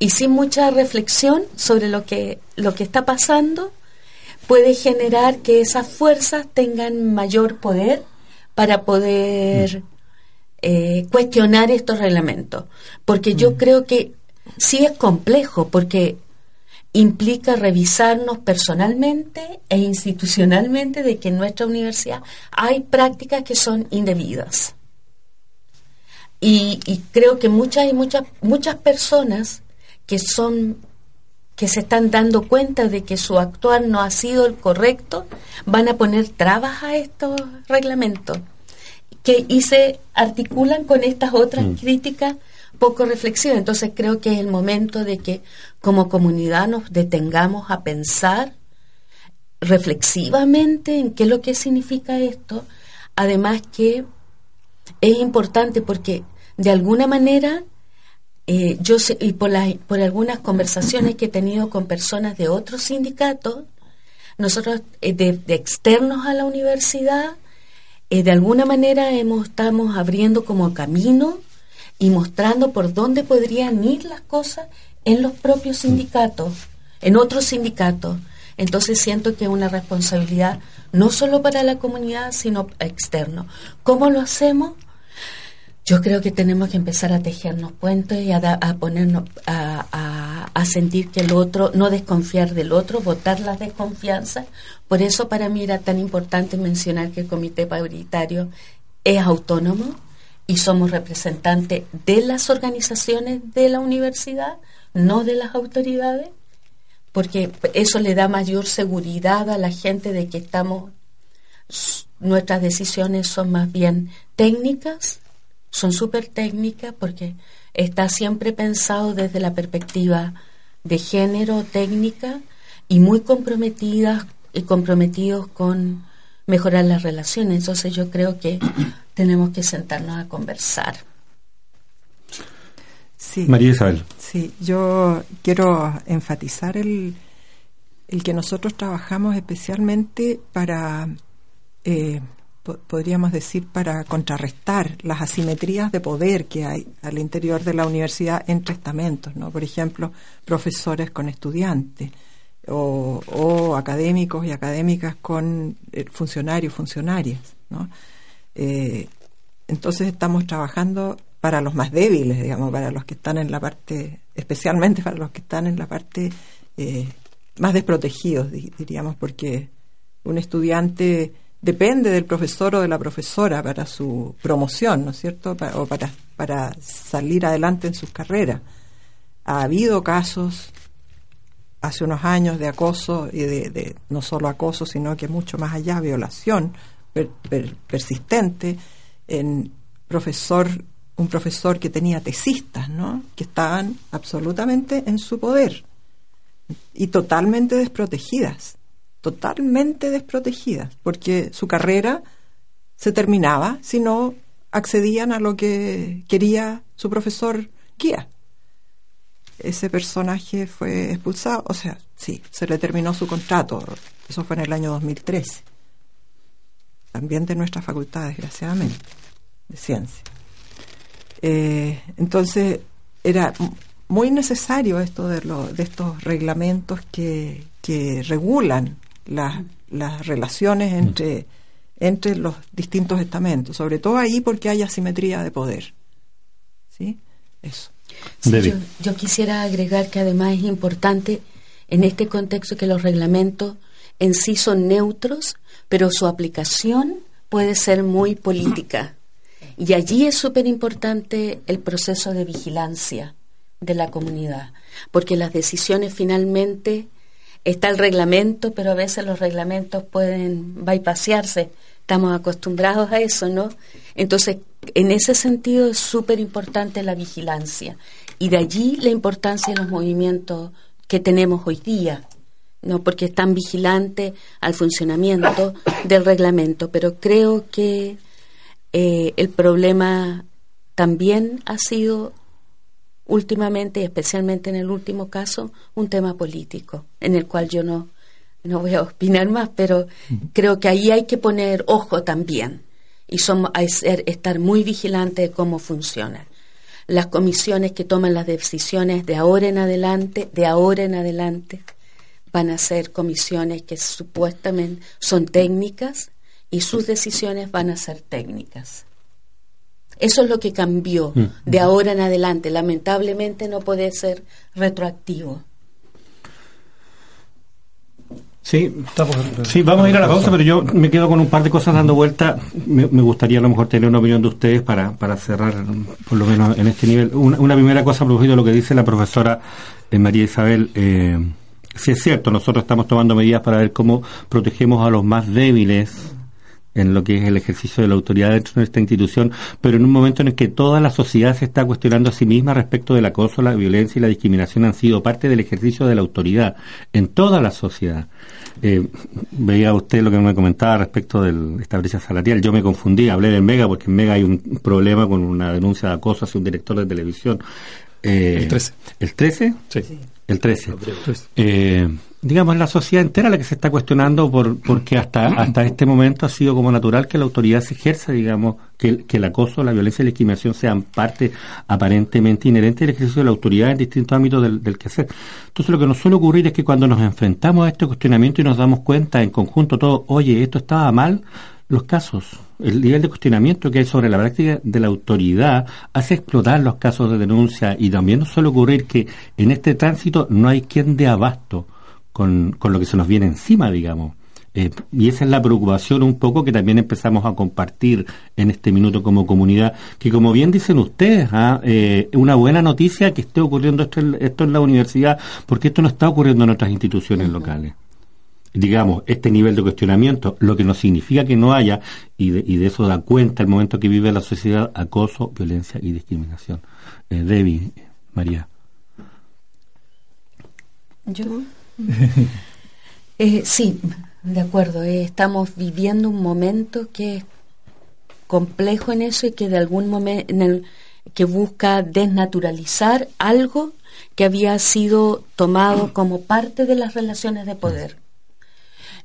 y sin mucha reflexión sobre lo que lo que está pasando puede generar que esas fuerzas tengan mayor poder para poder eh, cuestionar estos reglamentos porque yo mm. creo que sí es complejo porque implica revisarnos personalmente e institucionalmente de que en nuestra universidad hay prácticas que son indebidas. Y, creo que muchas y muchas muchas personas que son que se están dando cuenta de que su actuar no ha sido el correcto van a poner trabas a estos reglamentos que y se articulan con estas otras mm. críticas poco reflexiva. Entonces creo que es el momento de que como comunidad nos detengamos a pensar reflexivamente en qué es lo que significa esto. Además que es importante porque de alguna manera eh, yo sé, y por, por algunas conversaciones que he tenido con personas de otros sindicatos, nosotros eh, de, externos a la universidad, eh, de alguna manera hemos, estamos abriendo como camino y mostrando por dónde podrían ir las cosas en los propios sindicatos, en otros sindicatos. Entonces siento que es una responsabilidad no solo para la comunidad, sino externo. ¿Cómo lo hacemos? Yo creo que tenemos que empezar a tejernos puentes y a, ponernos a, a, sentir que el otro, no desconfiar del otro, votar la desconfianza. Por eso para mí era tan importante mencionar que el comité paritario es autónomo, y somos representantes de las organizaciones de la universidad, no de las autoridades, porque eso le da mayor seguridad a la gente de que estamos, nuestras decisiones son más bien técnicas, son súper técnicas porque está siempre pensado desde la perspectiva de género, técnica y muy comprometidas y comprometidos con mejorar las relaciones. Entonces yo creo que tenemos que sentarnos a conversar. Sí, María Isabel. Sí, yo quiero enfatizar el, el que nosotros trabajamos especialmente para, eh, podríamos decir, para contrarrestar las asimetrías de poder que hay al interior de la universidad entre estamentos, ¿no? Por ejemplo, profesores con estudiantes o, académicos y académicas con eh, funcionarios, funcionarias. ¿no? Eh, entonces estamos trabajando para los más débiles, digamos, para los que están en la parte, especialmente para los que están en la parte eh, más desprotegidos, diríamos, porque un estudiante depende del profesor o de la profesora para su promoción, ¿no es cierto? o para, para salir adelante en sus carreras. Ha habido casos hace unos años de acoso y de, no solo acoso, sino que mucho más allá, violación persistente en profesor, un profesor que tenía tesistas, ¿no? Que estaban absolutamente en su poder y totalmente desprotegidas, totalmente desprotegidas, porque su carrera se terminaba si no accedían a lo que quería su profesor guía. Ese personaje fue expulsado, o sea, sí, se le terminó su contrato, eso fue en el año 2013, también de nuestra facultad, desgraciadamente, de ciencia. Eh, entonces, era muy necesario esto de, lo, de estos reglamentos que, que regulan las, las relaciones entre, entre los distintos estamentos, sobre todo ahí porque hay asimetría de poder. ¿Sí? Eso yo, quisiera agregar que además es importante en este contexto que los reglamentos en sí son neutros, pero su aplicación puede ser muy política. Y allí es súper importante el proceso de vigilancia de la comunidad, porque las decisiones finalmente está el reglamento, pero a veces los reglamentos pueden bypasearse. Estamos acostumbrados a eso, ¿no? Entonces, en ese sentido es súper importante la vigilancia y de allí la importancia de los movimientos que tenemos hoy día, no porque están vigilantes al funcionamiento del reglamento, pero creo que eh, el problema también ha sido últimamente y especialmente en el último caso un tema político en el cual yo no no voy a opinar más pero creo que ahí hay que poner ojo también y somos, hay ser, estar muy vigilante de cómo funciona. Las comisiones que toman las decisiones de ahora en adelante de ahora en adelante van a ser comisiones que supuestamente son técnicas y sus decisiones van a ser técnicas eso es lo que cambió mm. de ahora en adelante. Lamentablemente no puede ser retroactivo. Sí, sí, vamos a ir a la pausa, pero yo me quedo con un par de cosas dando vuelta. Me, gustaría a lo mejor tener una opinión de ustedes para, para cerrar, por lo menos en este nivel. Una, primera cosa, a propósito de lo que dice la profesora eh, María Isabel. Eh, sí es cierto, nosotros estamos tomando medidas para ver cómo protegemos a los más débiles en lo que es el ejercicio de la autoridad dentro de esta institución, pero en un momento en el que toda la sociedad se está cuestionando a sí misma respecto del acoso, la violencia y la discriminación han sido parte del ejercicio de la autoridad en toda la sociedad. Eh, veía usted lo que me comentaba respecto de esta brecha salarial. Yo me confundí, hablé del Mega porque en Mega hay un problema con una denuncia de acoso hacia un director de televisión. Eh, el 13. ¿El 13? Sí. El 13. Eh, digamos, la sociedad entera la que se está cuestionando por, porque hasta, hasta este momento ha sido como natural que la autoridad se ejerza, digamos, que, que el acoso, la violencia y la discriminación sean parte aparentemente inherente del ejercicio de la autoridad en distintos ámbitos del, del quehacer. Entonces lo que nos suele ocurrir es que cuando nos enfrentamos a este cuestionamiento y nos damos cuenta en conjunto todo, oye, esto estaba mal, los casos, el nivel de cuestionamiento que hay sobre la práctica de la autoridad hace explotar los casos de denuncia y también nos suele ocurrir que en este tránsito no hay quien de abasto con, con lo que se nos viene encima, digamos. Eh, y esa es la preocupación un poco que también empezamos a compartir en este minuto como comunidad, que como bien dicen ustedes, ¿ah? eh, una buena noticia que esté ocurriendo esto en, esto en la universidad, porque esto no está ocurriendo en otras instituciones locales. Digamos, este nivel de cuestionamiento, lo que no significa que no haya, y de, y de eso da cuenta el momento que vive la sociedad, acoso, violencia y discriminación. Eh, Debbie, María. Yo eh, sí, de acuerdo. Eh, estamos viviendo un momento que es complejo en eso y que de algún momento que busca desnaturalizar algo que había sido tomado como parte de las relaciones de poder.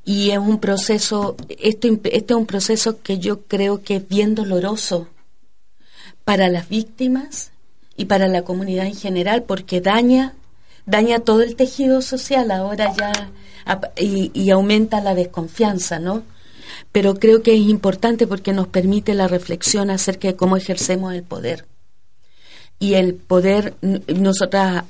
Y es un proceso, esto, este es un proceso que yo creo que es bien doloroso para las víctimas y para la comunidad en general, porque daña daña todo el tejido social ahora ya y, aumenta la desconfianza, ¿no? Pero creo que es importante porque nos permite la reflexión acerca de cómo ejercemos el poder. Y el poder, nosotras,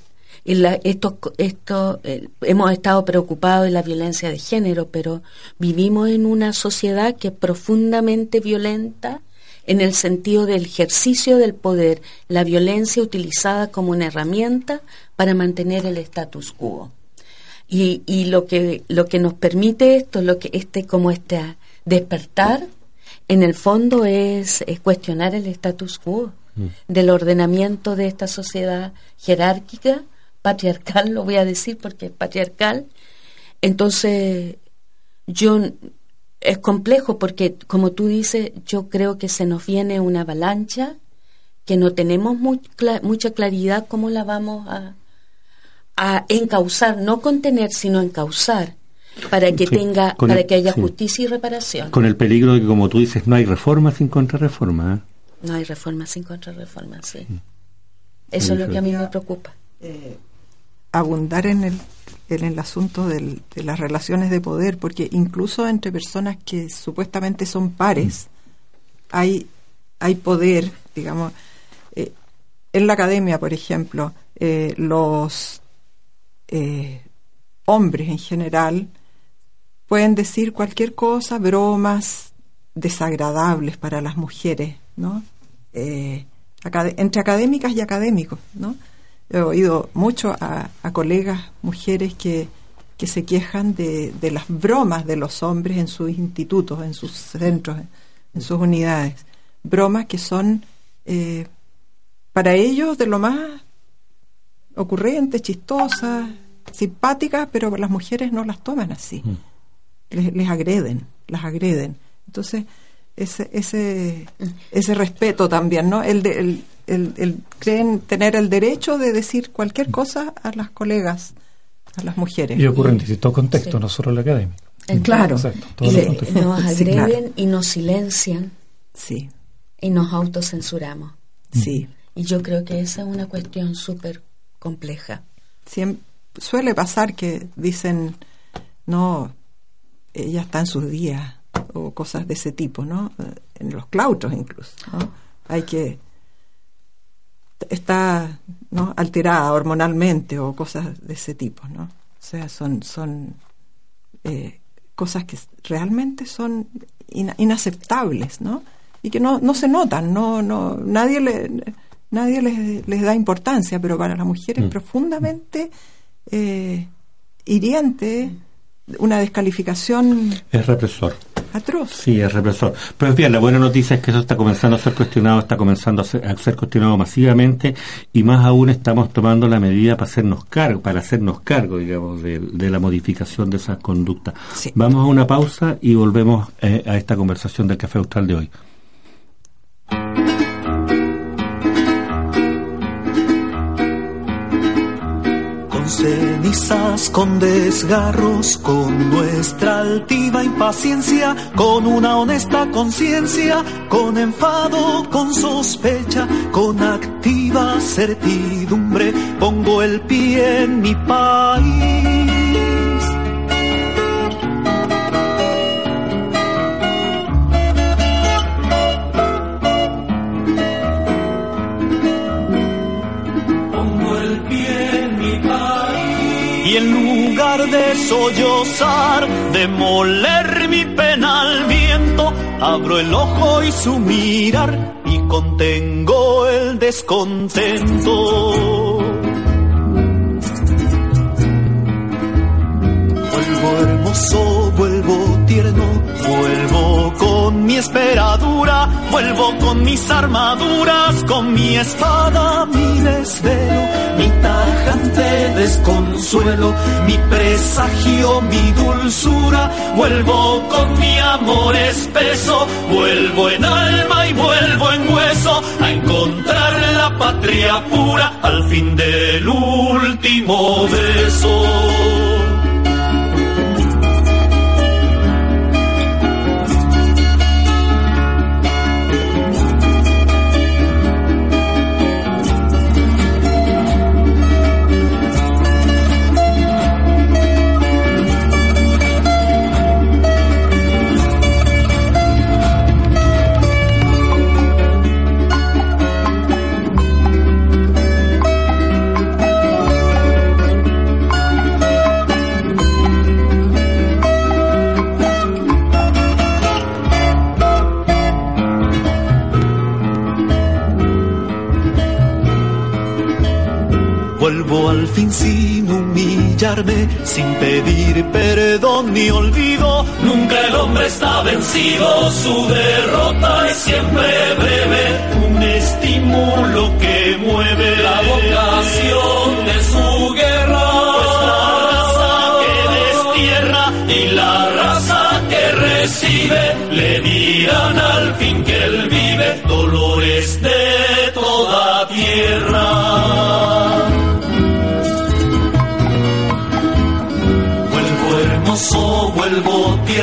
esto, esto, hemos estado preocupados de la violencia de género, pero vivimos en una sociedad que es profundamente violenta en el sentido del ejercicio del poder, la violencia utilizada como una herramienta para mantener el status quo. Y, y lo que lo que nos permite esto, lo que este como este despertar, en el fondo es, cuestionar el status quo mm. del ordenamiento de esta sociedad jerárquica, patriarcal, lo voy a decir porque es patriarcal. Entonces, yo es complejo porque, como tú dices, yo creo que se nos viene una avalancha que no tenemos mucha claridad cómo la vamos a, a encauzar, no contener, sino encauzar para que tenga, para que haya justicia y reparación. Con el peligro de que, como tú dices, no hay reforma sin contrarreforma. ¿eh? No hay reforma sin contrarreforma, sí. Mm. Eso es lo que a mí me preocupa. Eh, abundar en el en el asunto de las relaciones de poder, porque incluso entre personas que supuestamente son pares, hay, hay poder, digamos. Eh, en la academia, por ejemplo, eh, los eh, hombres en general pueden decir cualquier cosa, bromas desagradables para las mujeres, ¿no? entre académicas y académicos, ¿no? He oído mucho a, colegas mujeres que, que se quejan de, de, las bromas de los hombres en sus institutos, en sus centros, en sus unidades. Bromas que son eh, para ellos de lo más ocurrentes, chistosas, simpáticas, pero las mujeres no las toman así. Mm. Les, les agreden, las agreden. Entonces, ese, ese, ese respeto también, ¿no? El de, el, el, creen tener el derecho de decir cualquier cosa a las colegas, a las mujeres. Y ocurre en distintos contextos, no solo en la academia. claro. y nos agreden y nos silencian. Sí. Y nos autocensuramos. Sí. Y yo creo que esa es una cuestión súper compleja. suele pasar que dicen, no, ella está en sus días, o cosas de ese tipo, ¿no? En los claustros incluso, ¿no? Hay que está ¿no? alterada hormonalmente o cosas de ese tipo, ¿no? O sea, son, son eh, cosas que realmente son inaceptables, ¿no? Y que no, no se notan, no, no, nadie le, nadie les, les da importancia, pero para la mujer es mm. profundamente eh, hiriente una descalificación. Es represor. Atroz. Sí, es represor. Pero bien, la buena noticia es que eso está comenzando a ser cuestionado, está comenzando a ser, cuestionado masivamente y más aún estamos tomando la medida para hacernos cargo, para hacernos cargo, digamos, de, la modificación de esas conductas. Vamos a una pausa y volvemos eh, a esta conversación del Café Austral de hoy. Cenizas, con desgarros, con nuestra altiva impaciencia, con una honesta conciencia, con enfado, con sospecha, con activa certidumbre, pongo el pie en mi país. De sollozar, de moler mi pena al viento, abro el ojo y su mirar y contengo el descontento. Vuelvo hermoso, vuelvo tierno, vuelvo con mi esperadura, vuelvo con mis armaduras, con mi espada, mi desvelo, mi tajante desconsuelo, mi presagio, mi dulzura, vuelvo con mi amor espeso, vuelvo en alma y vuelvo en hueso a encontrar la patria pura al fin del último beso. Sin humillarme, sin pedir perdón ni olvido. Nunca el hombre está vencido, su derrota es siempre breve. Un estímulo que mueve la vocación de su guerra. la raza que destierra y la raza que recibe le dirán al fin que él vive dolores de toda tierra.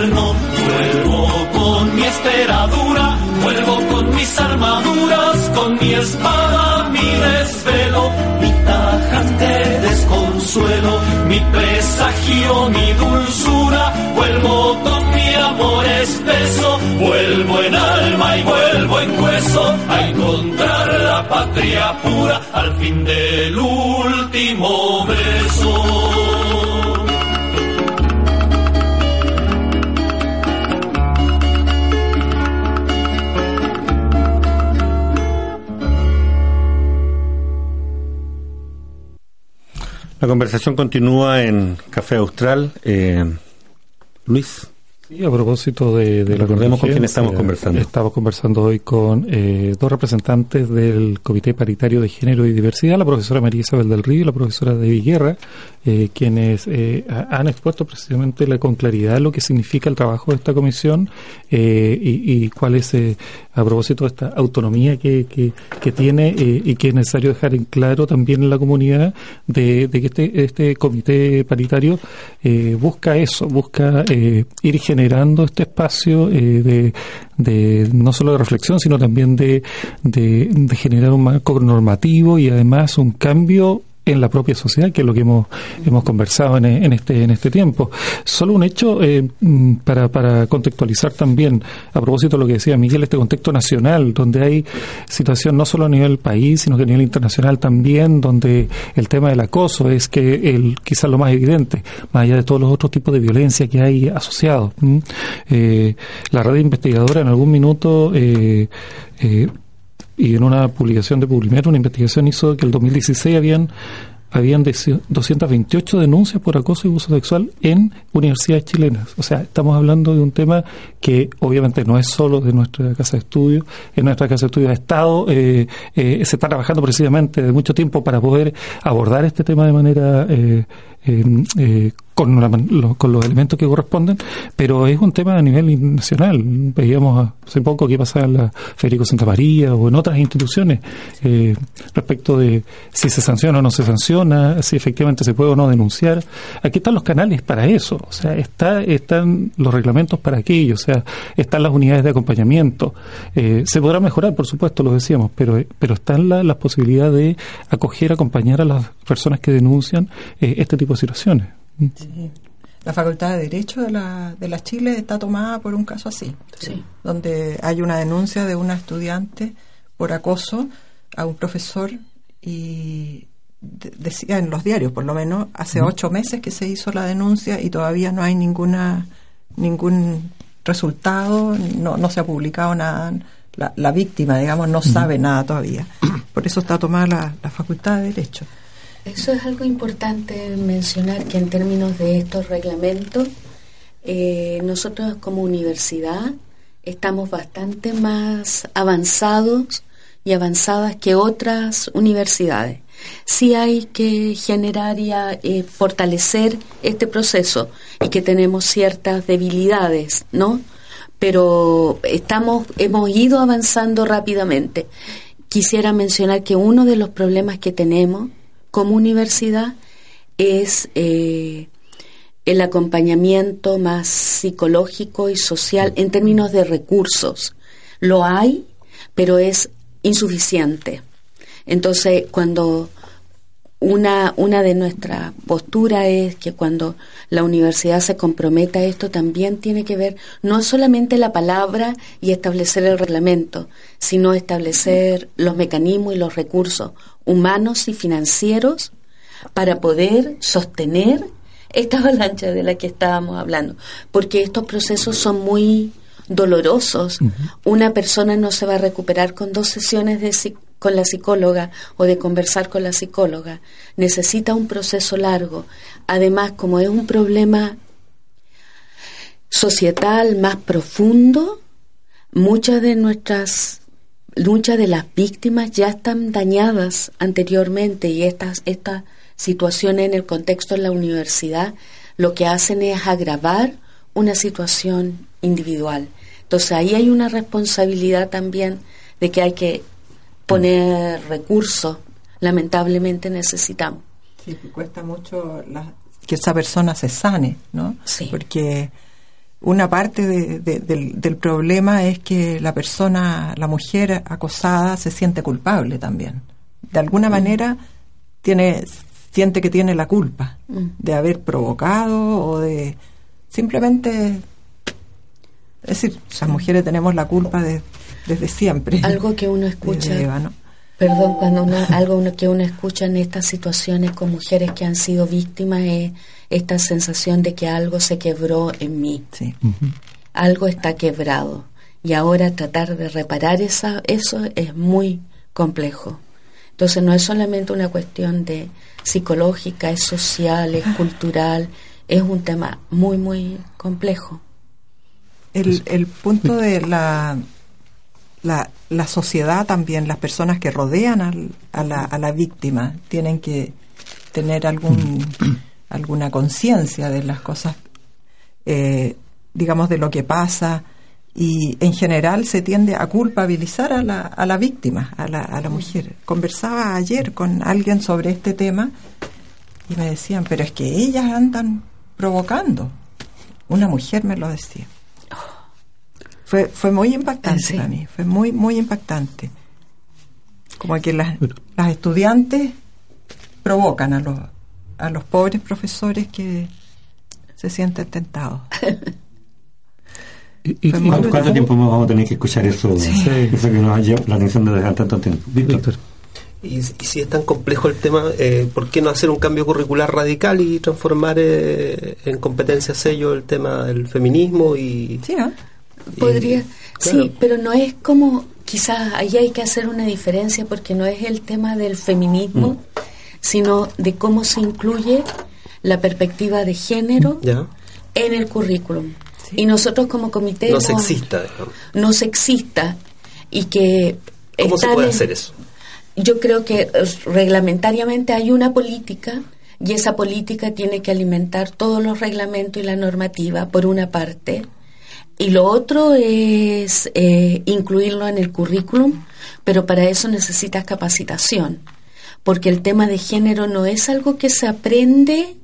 Vuelvo con mi esperadura, vuelvo con mis armaduras, con mi espada, mi desvelo, mi tajante desconsuelo, mi presagio, mi dulzura, vuelvo con mi amor espeso, vuelvo en alma y vuelvo en hueso a encontrar la patria pura al fin del último beso. La conversación continúa en Café Austral. Eh, Luis, Y a propósito de, de la Recordemos con quién estamos conversando. Estamos conversando hoy con eh, dos representantes del Comité Paritario de Género y Diversidad, la profesora María Isabel del Río y la profesora Debbie Guerra, eh, quienes eh, han expuesto precisamente con claridad lo que significa el trabajo de esta comisión y, y, cuál es, a propósito de esta autonomía que, que, que tiene y que es necesario dejar en claro también en la comunidad de, de que este, este comité paritario busca eso, busca ir generando este espacio eh, de, de, no solo de reflexión, sino también de, de, de generar un marco normativo y además un cambio en la propia sociedad, que es lo que hemos, hemos conversado en, este, en este tiempo. Solo un hecho eh, mm, para, para contextualizar también, a propósito de lo que decía Miguel, este contexto nacional, donde hay situación no solo a nivel país, sino que a nivel internacional también, donde el tema del acoso es que el, quizás lo más evidente, más allá de todos los otros tipos de violencia que hay asociados. Eh, la red investigadora en algún minuto eh, eh y en una publicación de Publimetro, una investigación hizo que el 2016 habían habían 228 denuncias por acoso y abuso sexual en universidades chilenas. O sea, estamos hablando de un tema que obviamente no es solo de nuestra casa de estudio. En nuestra casa de estudio ha estado, eh, eh, se está trabajando precisamente de mucho tiempo para poder abordar este tema de manera eh, eh, con, con, los elementos que corresponden, pero es un tema a nivel nacional. Veíamos hace poco qué pasaba en la Federico Santa María o en otras instituciones eh, respecto de si se sanciona o no se sanciona, si efectivamente se puede o no denunciar. Aquí están los canales para eso, o sea, está, están los reglamentos para aquello, o sea, están las unidades de acompañamiento. Eh, se podrá mejorar, por supuesto, lo decíamos, pero, pero están las posibilidades de acoger, acompañar a las personas que denuncian eh, este tipo de situaciones. La Facultad de Derecho de la, de la Chile está tomada por un caso así, donde hay una denuncia de una estudiante por acoso a un profesor y decía en los diarios, por lo menos, hace ocho meses que se hizo la denuncia y todavía no hay ninguna ningún resultado, no, no se ha publicado nada. La, víctima, digamos, no sabe nada todavía. Por eso está tomada la, la Facultad de Derecho. Eso es algo importante mencionar que en términos de estos reglamentos, eh, nosotros como universidad estamos bastante más avanzados y avanzadas que otras universidades. Sí hay que generar y eh, fortalecer este proceso y que tenemos ciertas debilidades, ¿no? Pero estamos, hemos ido avanzando rápidamente. Quisiera mencionar que uno de los problemas que tenemos como universidad es eh, el acompañamiento más psicológico y social en términos de recursos. Lo hay, pero es insuficiente. Entonces, cuando una, una de nuestras posturas es que cuando la universidad se comprometa a esto, también tiene que ver no solamente la palabra y establecer el reglamento, sino establecer los mecanismos y los recursos humanos y financieros para poder sostener esta avalancha de la que estábamos hablando, porque estos procesos son muy dolorosos. Una persona no se va a recuperar con dos sesiones de con la psicóloga o de conversar con la psicóloga. Necesita un proceso largo. Además, como es un problema societal más profundo, muchas de nuestras muchas de las víctimas ya están dañadas anteriormente y estas, estas situaciones en el contexto de la universidad lo que hacen es agravar una situación individual. Entonces ahí hay una responsabilidad también de que hay que poner recursos, lamentablemente necesitamos. Sí, cuesta mucho que esa persona se sane, ¿no? Sí. Porque una parte del, problema es que la persona, la mujer acosada, se siente culpable también. De alguna mm. manera tiene, siente que tiene la culpa mm. de haber provocado o de simplemente... Es decir, las mujeres tenemos la culpa de, desde siempre. Algo que uno escucha. Perdón, cuando uno, algo que uno escucha en estas situaciones con mujeres que han sido víctimas es esta sensación de que algo se quebró en mí. Algo está quebrado. Y ahora tratar de reparar esa, eso es muy complejo. Entonces no es solamente una cuestión de psicológica, es social, es cultural, es un tema muy, muy complejo. el, el punto de la, la, la, sociedad también, las personas que rodean al, a, la, a la víctima, tienen que tener algún, alguna conciencia de las cosas, eh, digamos, de lo que pasa. Y en general se tiende a culpabilizar a la, a la víctima, a la, a la mujer. Conversaba ayer con alguien sobre este tema y me decían, pero es que ellas andan provocando. Una mujer me lo decía. Fue, fue muy impactante para mí, fue muy, muy impactante. Como que las, las estudiantes provocan a los, a los pobres profesores que se sienten tentados. ¿Y, cuánto, tiempo más vamos a tener que escuchar eso? Eso que nos ha la atención desde tanto tiempo. Víctor. Y, si es tan complejo el tema, eh, ¿por qué no hacer un cambio curricular radical y transformar eh, en competencia sello el tema del feminismo y, sí, ¿eh? Podría, sí, pero no es como, quizás ahí hay que hacer una diferencia porque no es el tema del feminismo, mm. Sino de cómo se incluye la perspectiva de género en el currículum. Y nosotros como comité... No sexista. No sexista. Y que... ¿Cómo se puede hacer eso? Yo creo que eh, reglamentariamente hay una política y esa política tiene que alimentar todos los reglamentos y la normativa, por una parte, y lo otro es eh, incluirlo en el currículum, pero para eso necesitas capacitación, porque el tema de género no es algo que se aprende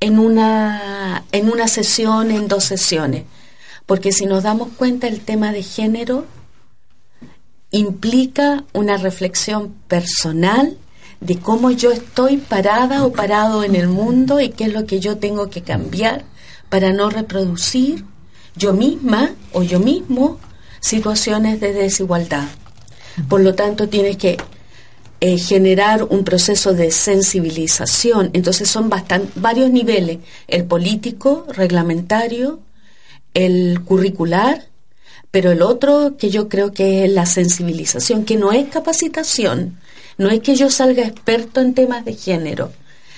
en una, en una sesión, en dos sesiones, porque si nos damos cuenta el tema de género implica una reflexión personal de cómo yo estoy parada o parado en el mundo y qué es lo que yo tengo que cambiar para no reproducir yo misma o yo mismo situaciones de desigualdad. Por lo tanto, tienes que eh, generar un proceso de sensibilización. Entonces son varios niveles, el político, reglamentario, el curricular, pero el otro que yo creo que es la sensibilización, que no es capacitación, no es que yo salga experto en temas de género,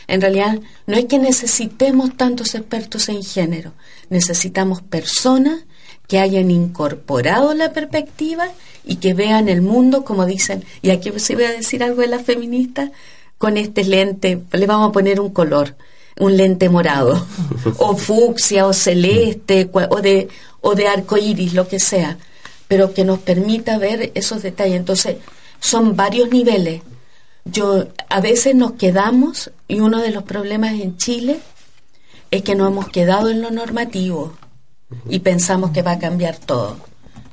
en realidad, no es que necesitemos tantos expertos en género, necesitamos personas que hayan incorporado la perspectiva y que vean el mundo, como dicen, y aquí se voy a decir algo de la feminista, con este lente, le vamos a poner un color, un lente morado, o fucsia, o celeste, o de, o de arco iris, lo que sea, pero que nos permita ver esos detalles. Entonces, son varios niveles yo a veces nos quedamos y uno de los problemas en Chile es que nos hemos quedado en lo normativo y pensamos que va a cambiar todo.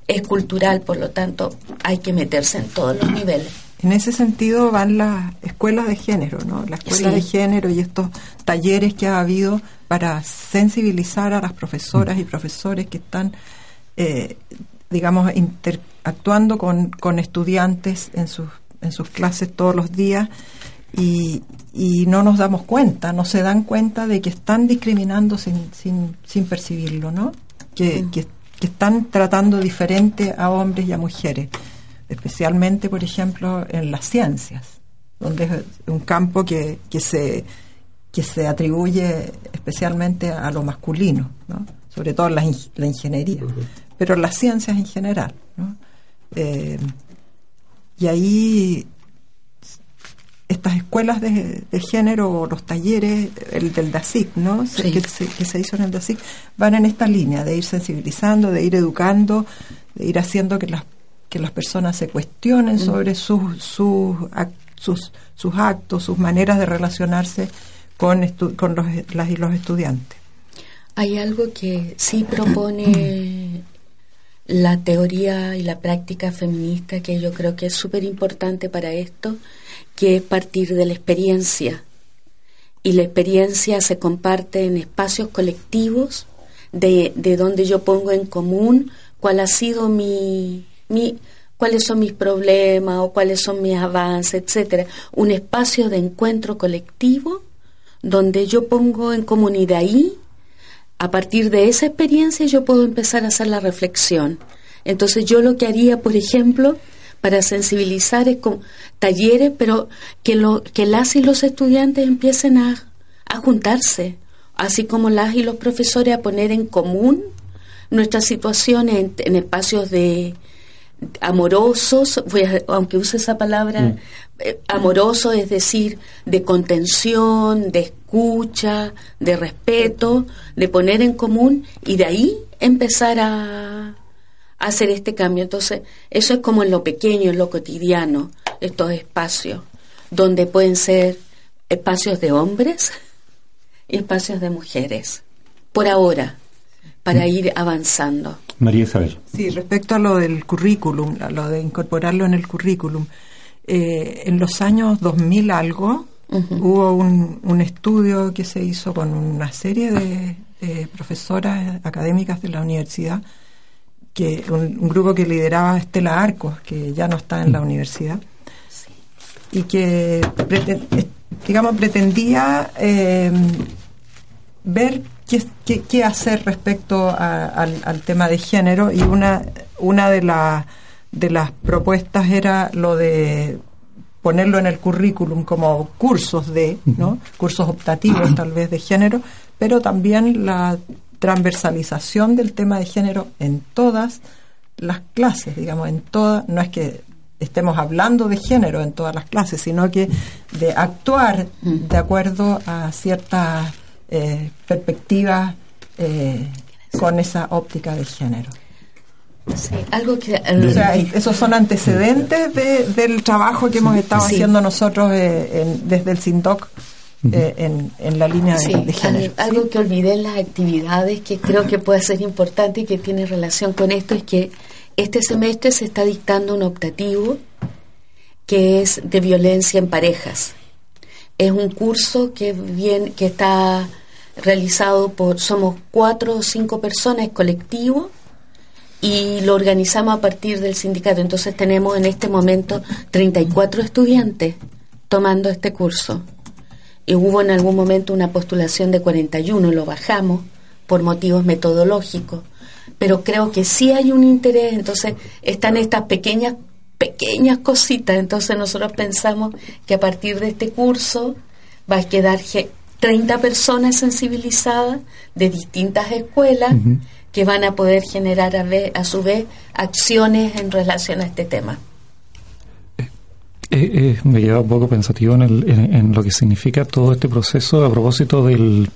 Es cultural, por lo tanto, hay que meterse en todos los niveles. En ese sentido van las escuelas de género, ¿no? La escuela de género y estos talleres que ha habido para sensibilizar a las profesoras y profesores que están, eh, digamos, interactuando con, con estudiantes en sus en sus clases todos los días y, y, no nos damos cuenta, no se dan cuenta de que están discriminando sin, sin, sin percibirlo, ¿no? Que, mm. que, están tratando diferente a hombres y a mujeres, especialmente, por ejemplo, en las ciencias, donde es un campo que, que, se, que se atribuye especialmente a lo masculino, ¿no? sobre todo la, la ingeniería, pero las ciencias en general. ¿no? Eh, y ahí estas escuelas de, género los talleres, el del DASIC, ¿no? Que, se, hizo en el DASIC, van en esta línea de ir sensibilizando, de ir educando, de ir haciendo que las, que las personas se cuestionen sobre sus, sus, sus, sus actos, sus maneras de relacionarse con, con los, las y los estudiantes. Hay algo que sí propone la teoría y la práctica feminista que yo creo que es súper importante para esto, que es partir de la experiencia. Y la experiencia se comparte en espacios colectivos de, de donde yo pongo en común cuál ha sido mi, mi, cuáles son mis problemas o cuáles son mis avances, etcétera. Un espacio de encuentro colectivo donde yo pongo en de ahí a partir de esa experiencia yo puedo empezar a hacer la reflexión. Entonces yo lo que haría, por ejemplo, para sensibilizar es con talleres, pero que, lo, que las y los estudiantes empiecen a, a juntarse, así como las y los profesores a poner en común nuestra situación en, en espacios de amorosos, aunque use esa palabra, mm. eh, amoroso, es decir, de contención, de escucha, de respeto, de poner en común y de ahí empezar a, a hacer este cambio. Entonces, eso es como en lo pequeño, en lo cotidiano, estos espacios, donde pueden ser espacios de hombres y espacios de mujeres, por ahora, para mm. ir avanzando. María Isabel. Sí, respecto a lo del currículum, a lo de incorporarlo en el currículum, eh, en los años 2000 algo hubo un, estudio que se hizo con una serie de, profesoras académicas de la universidad, que un, grupo que lideraba Estela Arcos, que ya no está en la universidad, y que digamos pretendía eh, ver qué, qué, hacer respecto al, tema de género y una, una de, de las propuestas era lo de ponerlo en el currículum como cursos de, ¿no? cursos optativos tal vez de género, pero también la transversalización del tema de género en todas las clases, digamos, en todas, no es que estemos hablando de género en todas las clases, sino que de actuar de acuerdo a ciertas eh, perspectivas eh, con esa óptica de género. algo que... esos son antecedentes del trabajo que hemos estado haciendo nosotros eh, desde el SINDOC en, la línea de, género. Algo que olvidé en las actividades que creo que puede ser importante y que tiene relación con esto es que este semestre se está dictando un optativo que es de violencia en parejas. Es un curso que, viene, que está realizado por, somos cuatro o cinco personas, colectivo, y lo organizamos a partir del sindicato. Entonces tenemos en este momento 34 estudiantes tomando este curso. Y hubo en algún momento una postulación de 41, lo bajamos por motivos metodológicos, pero creo que sí hay un interés, entonces están estas pequeñas pequeñas cositas, entonces nosotros pensamos que a partir de este curso va a quedar 30 personas sensibilizadas de distintas escuelas que van a poder generar a, a, su vez acciones en relación a este tema. Eh, eh, me un poco pensativo en, en, lo que significa todo este proceso a propósito del,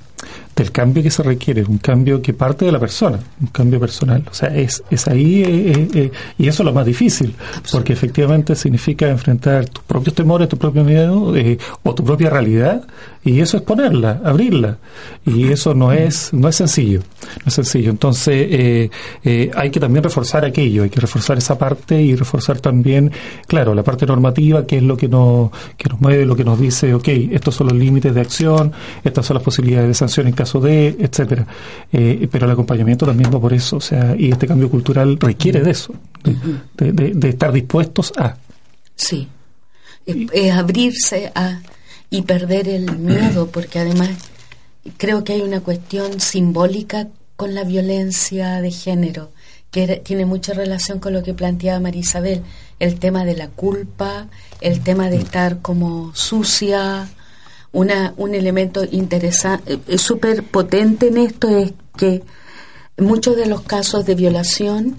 del cambio que se requiere, un cambio que parte de la persona, un cambio personal. O sea, es, es ahí, eh, eh, y eso es lo más difícil, porque efectivamente significa enfrentar tus propios temores, tu propio miedo eh, o tu propia realidad, y eso es ponerla, abrirla. Y eso no es, no es sencillo, no es sencillo. Entonces, hay que también reforzar aquello, hay que reforzar esa parte y reforzar también, claro, la parte normativa, que es lo que nos, que nos mueve, lo que nos dice, ok, estos son los límites de acción, estas son las posibilidades de sanción en caso de, etcétera. Eh, pero el acompañamiento también va por eso, o sea, y este cambio cultural requiere de eso, de, estar dispuestos a. Sí, es, abrirse a y perder el miedo, porque además creo que hay una cuestión simbólica con la violencia de género que tiene mucha relación con lo que planteaba María Isabel, el tema de la culpa, el tema de estar como sucia, una, un elemento interesante, eh, súper potente en esto es que muchos de los casos de violación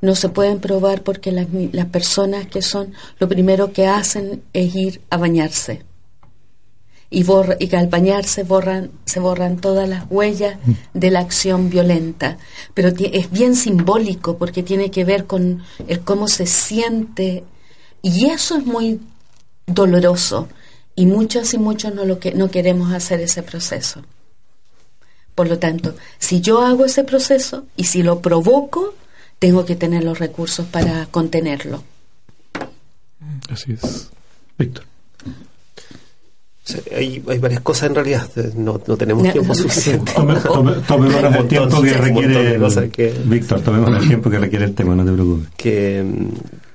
no se pueden probar porque las, las personas que son, lo primero que hacen es ir a bañarse. Y, borra, y al bañarse borran, se borran todas las huellas de la acción violenta. Pero es bien simbólico porque tiene que ver con el cómo se siente. Y eso es muy doloroso y muchos y muchos no, lo que, no queremos hacer ese proceso. Por lo tanto, si yo hago ese proceso y si lo provoco, tengo que tener los recursos para contenerlo. Así es. Víctor. hay, hay, varias cosas en realidad, no, no tenemos tiempo suficiente. tomemos el tiempo que requiere Víctor, tomemos el tiempo que requiere el tema, no te preocupes. Que,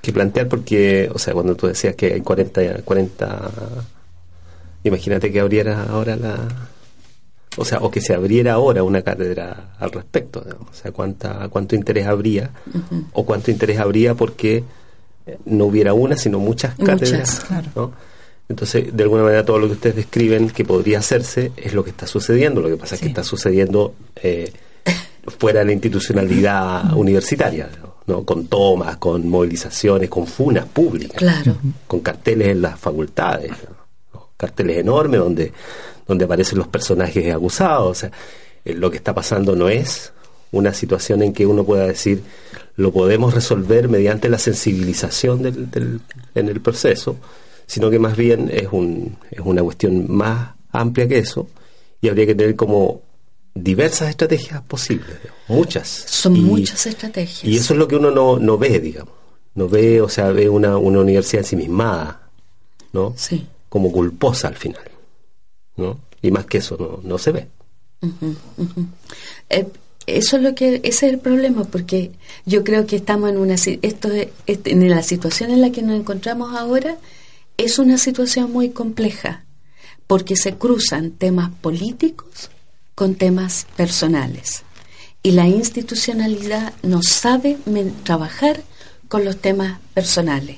que plantear porque, o sea, cuando tú decías que hay 40, 40 Imagínate que abriera ahora la... O sea, o que se abriera ahora una cátedra al respecto. O sea, cuánta, cuánto interés habría o cuánto interés habría porque no hubiera una, sino muchas cátedras. Entonces, de alguna manera, todo lo que ustedes describen que podría hacerse es lo que está sucediendo. Lo que pasa es que está sucediendo eh, fuera de la institucionalidad universitaria, ¿no? con tomas, con movilizaciones, con funas públicas, Claro. con carteles en las facultades, ¿no? Carteles enormes donde, donde aparecen los personajes acusados. O sea, eh, lo que está pasando no es una situación en que uno pueda decir lo podemos resolver mediante la sensibilización del, del- en el proceso, sino que más bien es, un, es una cuestión más amplia que eso y habría que tener como diversas estrategias posibles, muchas. Son Y- muchas estrategias. y eso es lo que uno no, no ve, digamos. No ve, o sea, ve una, una universidad ensimismada, ¿no? Sí. Como culposa al final, ¿no? Y más que eso no, no se ve. Eh, eso es lo que ese es el problema porque yo creo que estamos en una esto es- este- en la situación en la que nos encontramos ahora es una situación muy compleja porque se cruzan temas políticos con temas personales y la institucionalidad no sabe trabajar con los temas personales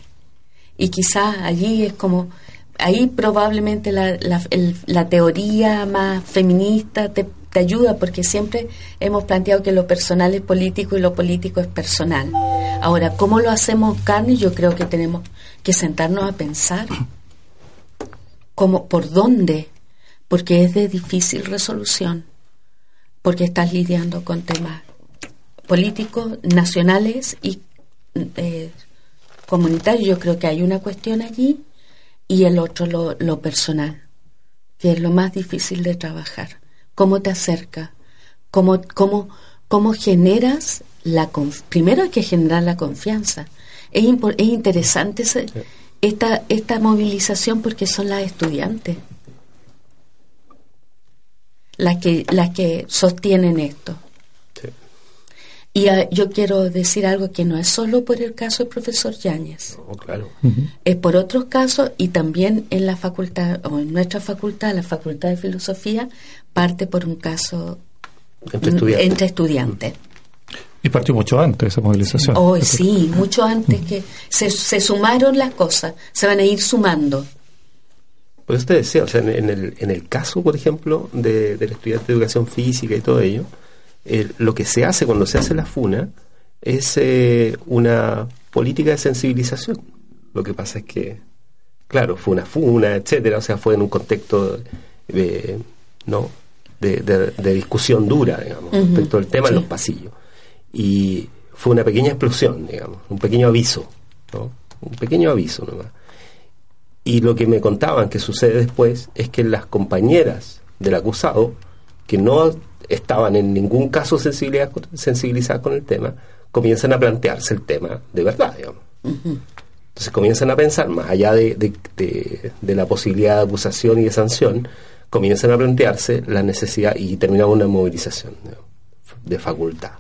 y quizás allí es como ahí probablemente la, la, el- la teoría más feminista te, te ayuda porque siempre hemos planteado que lo personal es político y lo político es personal. Ahora, ¿cómo lo hacemos carne? Yo creo que tenemos que sentarnos a pensar cómo, por dónde, porque es de difícil resolución, porque estás lidiando con temas políticos, nacionales y eh, comunitarios. Yo creo que hay una cuestión allí y el otro lo, lo personal, que es lo más difícil de trabajar. ¿Cómo te acerca? ¿Cómo, cómo, cómo generas la Primero hay que generar la confianza. Es, es interesante ese- esta, esta movilización porque son las estudiantes las que, las que sostienen esto. Y ah, yo quiero decir algo que no es solo por el caso del profesor Yáñez, Oh, claro. es por otros casos y también en la facultad, o en nuestra facultad, la Facultad de Filosofía, parte por un caso Entre estudiantes. entre estudiantes. Y partió mucho antes esa movilización. Hoy sí, mucho antes que se, se sumaron las cosas, se van a ir sumando. Por eso te decía, o sea, en, en el, en el caso, por ejemplo, de, del estudiante de educación física y todo ello, eh, lo que se hace cuando se hace la FUNA es eh, una política de sensibilización. Lo que pasa es que, claro, fue una FUNA, etcétera, o sea, fue en un contexto de, ¿no? de, de- de discusión dura, digamos, respecto al tema sí. en los pasillos. Y fue una pequeña explosión, digamos, un pequeño aviso, ¿no? Un pequeño aviso nomás. Y lo que me contaban que sucede después es que las compañeras del acusado, que no estaban en ningún caso sensibilizadas con, el tema, comienzan a plantearse el tema de verdad, digamos. Entonces comienzan a pensar, más allá de, de- de- de la posibilidad de acusación y de sanción, comienzan a plantearse la necesidad y terminamos una movilización digamos, de facultad.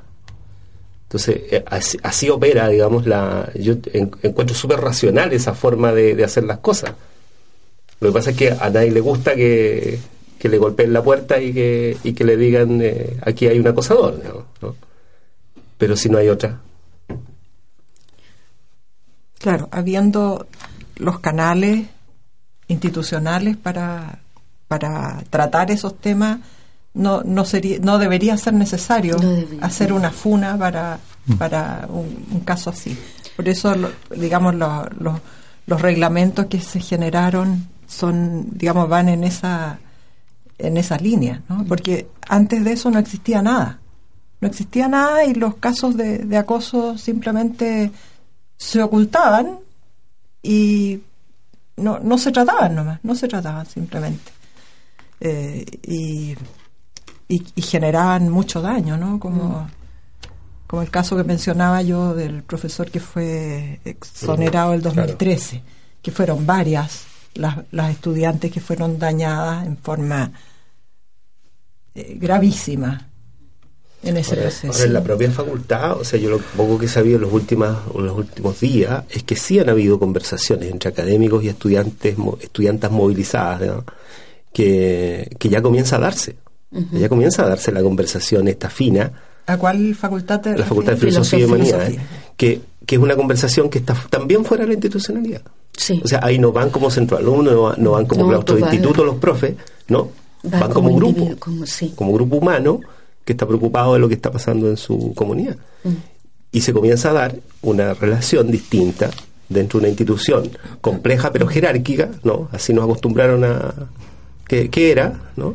Entonces, eh, así, así opera, digamos, la. Yo en- encuentro súper racional esa forma de hacer las cosas. Lo que pasa es que a nadie le gusta que, que le golpeen la puerta y que, y que le digan eh, aquí hay un acosador, digamos, ¿no? Pero si no hay otra. Claro, habiendo los canales institucionales para, para tratar esos temas, no, no, sería, no debería ser necesario No debería. hacer una funa para, para un, un caso así. Por eso, lo- digamos, lo- lo- los reglamentos que se generaron son, digamos, van en esa, en esa línea, ¿no? Porque antes de eso no existía nada. No existía nada y los casos de, de acoso simplemente se ocultaban y no, no se trataban nomás, no se trataban simplemente. Eh, y, y, y generaban mucho daño, ¿no? Como, como el caso que mencionaba yo del profesor que fue exonerado el Claro. 2013, que fueron varias las, las estudiantes que fueron dañadas en forma eh, gravísima en ese Ahora, proceso. ahora en la propia facultad, o sea, yo lo poco que he sabido en los últimos, en los últimos días es que sí han habido conversaciones entre académicos y estudiantes, estudiantas movilizadas, ¿no? que, que ya comienza a darse. Ya comienza a darse la conversación esta fina, ¿A cuál facultad te la Facultad de? Filosofía y Humanidades, Filosofía. que, que es una conversación que está también fuera de la institucionalidad. Sí. O sea, ahí no van como centro alumno, no, no van como claustro de instituto los profes, no, Va van como, grupo como sí. como grupo humano que está preocupado de lo que está pasando en su comunidad. Mm. Y se comienza a dar una relación distinta dentro de una institución compleja pero jerárquica, ¿no? Así nos acostumbraron a que, que era, ¿no?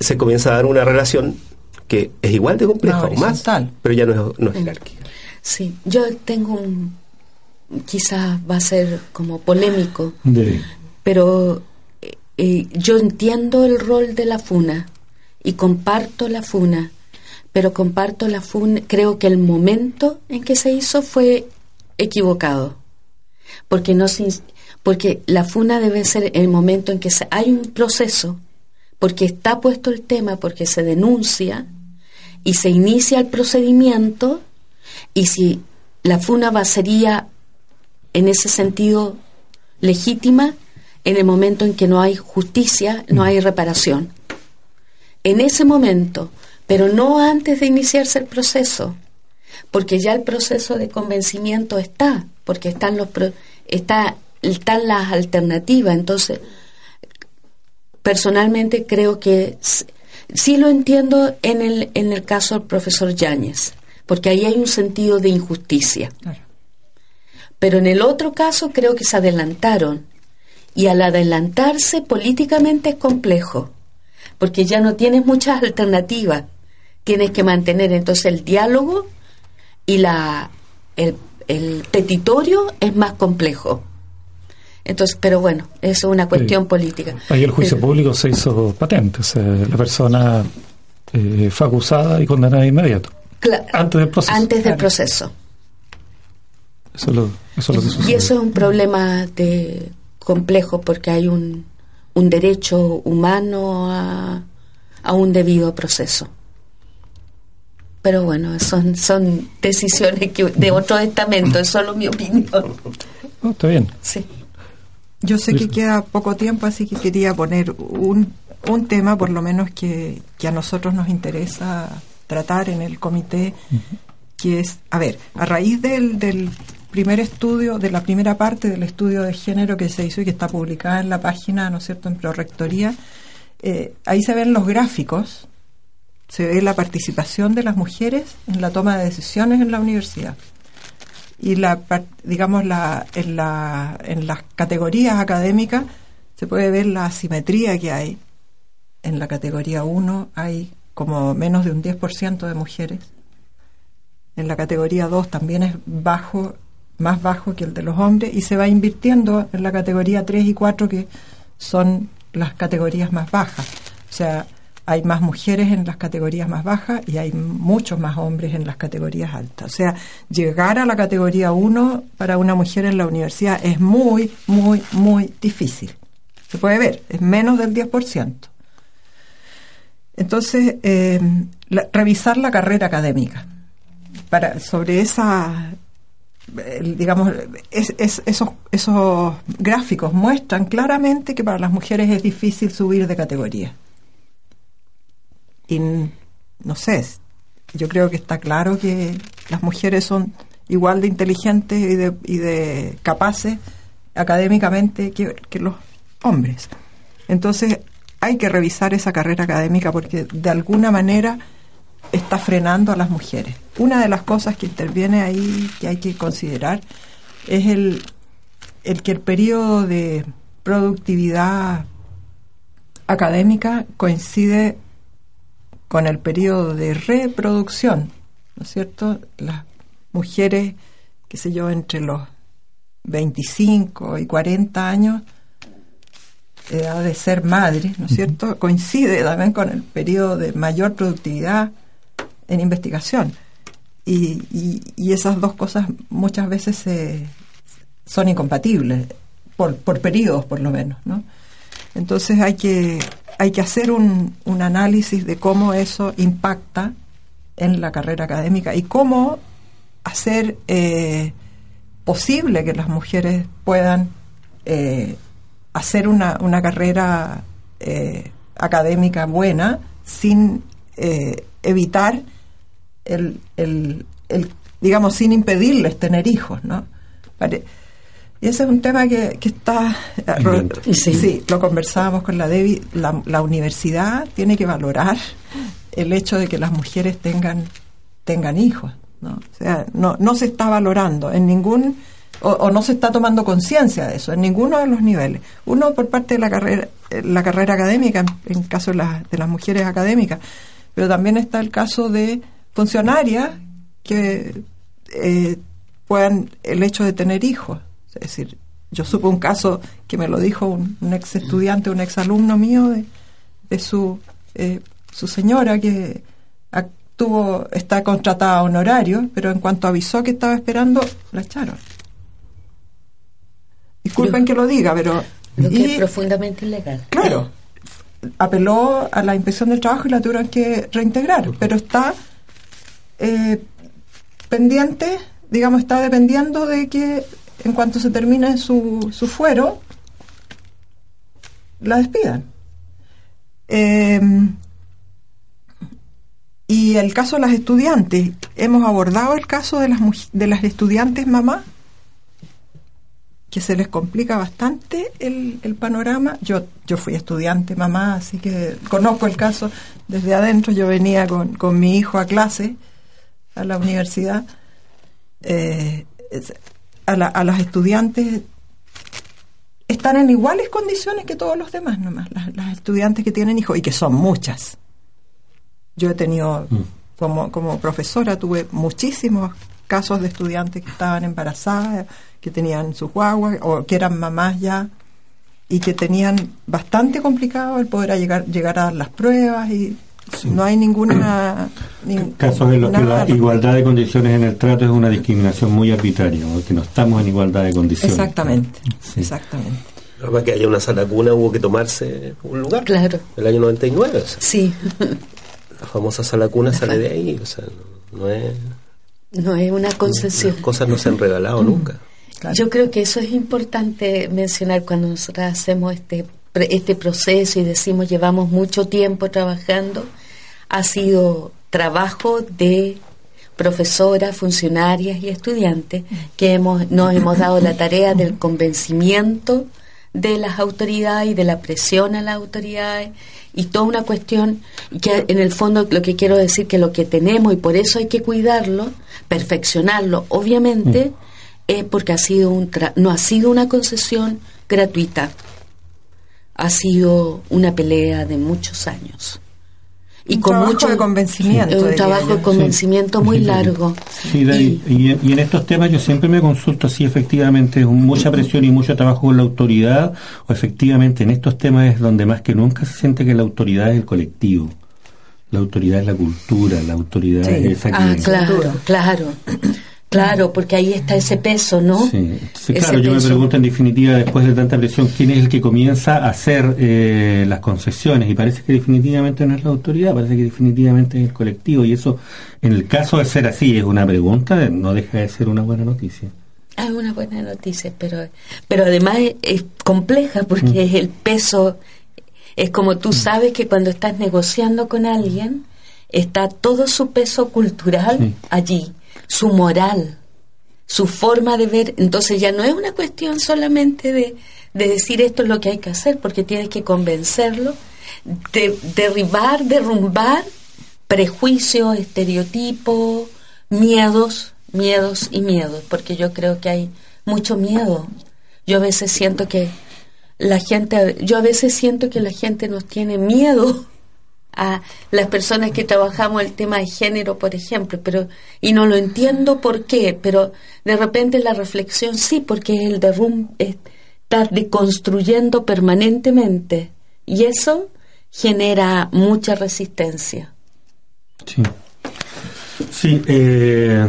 Se comienza a dar una relación que es igual de compleja o más, pero ya no es, no es jerárquica. Sí, yo tengo un, quizás va a ser como polémico, pero yo entiendo el rol de la FUNA y comparto la FUNA, pero comparto la FUNA, creo que el momento en que se hizo fue equivocado, porque no se porque la FUNA debe ser el momento en que se- hay un proceso, porque está puesto el tema, porque se denuncia y se inicia el procedimiento y si la FUNA va sería en ese sentido legítima en el momento en que no hay justicia, no hay reparación. En ese momento, pero no antes de iniciarse el proceso, porque ya el proceso de convencimiento está, porque están los pro- está están las alternativas, entonces personalmente creo que sí lo entiendo en el en el caso del profesor Yáñez, porque ahí hay un sentido de injusticia. Claro. Pero en el otro caso creo que se adelantaron. Y al adelantarse políticamente es complejo, porque ya no tienes muchas alternativas. Tienes que mantener entonces el diálogo y la el, el petitorio es más complejo. Entonces, pero bueno, eso es una cuestión Sí. política. Ahí el juicio Pero- público se hizo patente, o sea, la persona eh, fue acusada y condenada de inmediato, antes del proceso. antes del proceso. Eso es lo, eso es lo que Y sucede. eso es un problema de complejo porque hay un, un derecho humano a, a un debido proceso. Pero bueno, son, son decisiones que, de otro estamento, es solo mi opinión. Oh, está bien. Sí. Yo sé que queda poco tiempo, así que quería poner un, un tema, por lo menos que, que a nosotros nos interesa tratar en el comité, que es, a ver, a raíz del, del primer estudio, de la primera parte del estudio de género que se hizo y que está publicada en la página, ¿no es cierto?, en Prorectoría, eh, ahí se ven los gráficos, se ve la participación de las mujeres en la toma de decisiones en la universidad. Y la digamos la en la en las categorías académicas se puede ver la asimetría que hay. En la categoría 1 hay como menos de un 10% de mujeres. En la categoría 2 también es bajo más bajo que el de los hombres y se va invirtiendo en la categoría 3 y 4 que son las categorías más bajas o sea hay más mujeres en las categorías más bajas y hay muchos más hombres en las categorías altas. O sea, llegar a la categoría 1 para una mujer en la universidad es muy, muy, muy difícil. Se puede ver, es menos del 10%. Entonces, eh, revisar la carrera académica para sobre esa digamos es- es- esos esos gráficos muestran claramente que para las mujeres es difícil subir de categoría y no sé, yo creo que está claro que las mujeres son igual de inteligentes y de, y de capaces académicamente que, que los hombres. Entonces hay que revisar esa carrera académica porque de alguna manera está frenando a las mujeres. Una de las cosas que interviene ahí que hay que considerar es el, el que el periodo de productividad académica coincide con el periodo de reproducción, ¿no es cierto? Las mujeres, qué sé yo, entre los 25 y 40 años, edad de ser madre, ¿no es cierto? Coincide también con el periodo de mayor productividad en investigación. Y, y- y esas dos cosas muchas veces se- son incompatibles, por, por periodos por lo menos, ¿no? Entonces hay que, hay que hacer un, un análisis de cómo eso impacta en la carrera académica y cómo hacer eh, posible que las mujeres puedan eh, hacer una, una carrera eh, académica buena sin eh, evitar el, el, el, digamos, sin impedirles tener hijos, ¿no? Pare- y ese es un tema que, que está... Sí. Sí, lo conversábamos con la Debbie. La, la universidad tiene que valorar el hecho de que las mujeres tengan, tengan hijos. ¿no? O sea, no, no se está valorando en ningún, o, no se está tomando conciencia de eso en ninguno de los niveles. Uno por parte de la carrera, la carrera académica, en, caso de, de las mujeres académicas, pero también está el caso de funcionarias que eh, puedan, el hecho de tener hijos. Es decir, yo supe un caso que me lo dijo un, ex estudiante, un ex alumno mío de, de su, eh, su señora que tuvo, está contratada a honorario, pero en cuanto avisó que estaba esperando, la echaron. Disculpen que lo diga, pero... Lo que es profundamente ilegal. Claro. Apeló a la inspección del trabajo y la tuvieron que reintegrar, pero está eh, pendiente, digamos, está dependiendo de que en cuanto se termine su, su fuero, la despidan. Em, y el caso de las estudiantes, hemos abordado el caso de las, de las estudiantes mamá, que se les complica bastante el, el, panorama. Yo, yo fui estudiante mamá, así que conozco el caso desde adentro. Yo venía con, con mi hijo a clase, a la universidad. Eh, a, a las estudiantes están en iguales condiciones que todos los demás nomás, las, estudiantes que tienen hijos, y que son muchas. Yo he tenido, mm. como, como profesora, tuve muchísimos casos de estudiantes que estaban embarazadas, que tenían sus guaguas, o que eran mamás ya, y que tenían bastante complicado el poder llegar, llegar a dar las pruebas y no hay ninguna... Casos en los que la igualdad de condiciones en el trato es una discriminación muy arbitraria, porque no estamos en igualdad de condiciones. Exactamente, exactamente. Para que haya una sala cuna hubo que tomarse un lugar. Claro. El año 99. sí. La famosa sala cuna sale de ahí. O sea, no, es. No es una concesión. Las cosas no se han regalado nunca. Yo creo que eso es importante mencionar cuando nosotros hacemos este este proceso y decimos llevamos mucho tiempo trabajando, ha sido trabajo de profesoras, funcionarias y estudiantes que hemos, nos hemos dado la tarea del convencimiento de las autoridades y de la presión a las autoridades y toda una cuestión que en el fondo lo que quiero decir que lo que tenemos y por eso hay que cuidarlo, perfeccionarlo, obviamente, mm. es porque ha sido un no ha sido una concesión gratuita ha sido una pelea de muchos años. Y un con trabajo mucho de convencimiento. Un trabajo de convencimiento muy largo. y, y, en estos temas yo siempre me consulto si efectivamente es mucha presión y mucho trabajo con la autoridad o efectivamente en estos temas es donde más que nunca se siente que la autoridad es el colectivo. La autoridad es la cultura, la autoridad es esa que... Ah, claro, claro. Claro, porque ahí está ese peso, ¿no? Sí, claro, yo me pregunto en definitiva, después de tanta presión, ¿quién es el que comienza a hacer eh, las concesiones? Y parece que definitivamente no es la autoridad, parece que definitivamente es el colectivo. Y eso, en el caso de ser así, es una pregunta, no deja de ser una buena noticia. Es una buena noticia, pero, pero además es, compleja porque mm. es el peso, es como tú mm. sabes que cuando estás negociando con alguien, está todo su peso cultural allí su moral, su forma de ver. Entonces ya no es una cuestión solamente de, decir esto es lo que hay que hacer, porque tienes que convencerlo, de derribar, derrumbar prejuicios, estereotipos, miedos, miedos y miedos, porque yo creo que hay mucho miedo. Yo a veces siento que la gente, yo a veces siento que la gente nos tiene miedo a las personas que trabajamos el tema de género, por ejemplo, pero y no lo entiendo por qué, pero de repente la reflexión sí, porque el derrum está deconstruyendo permanentemente y eso genera mucha resistencia. Sí, sí eh,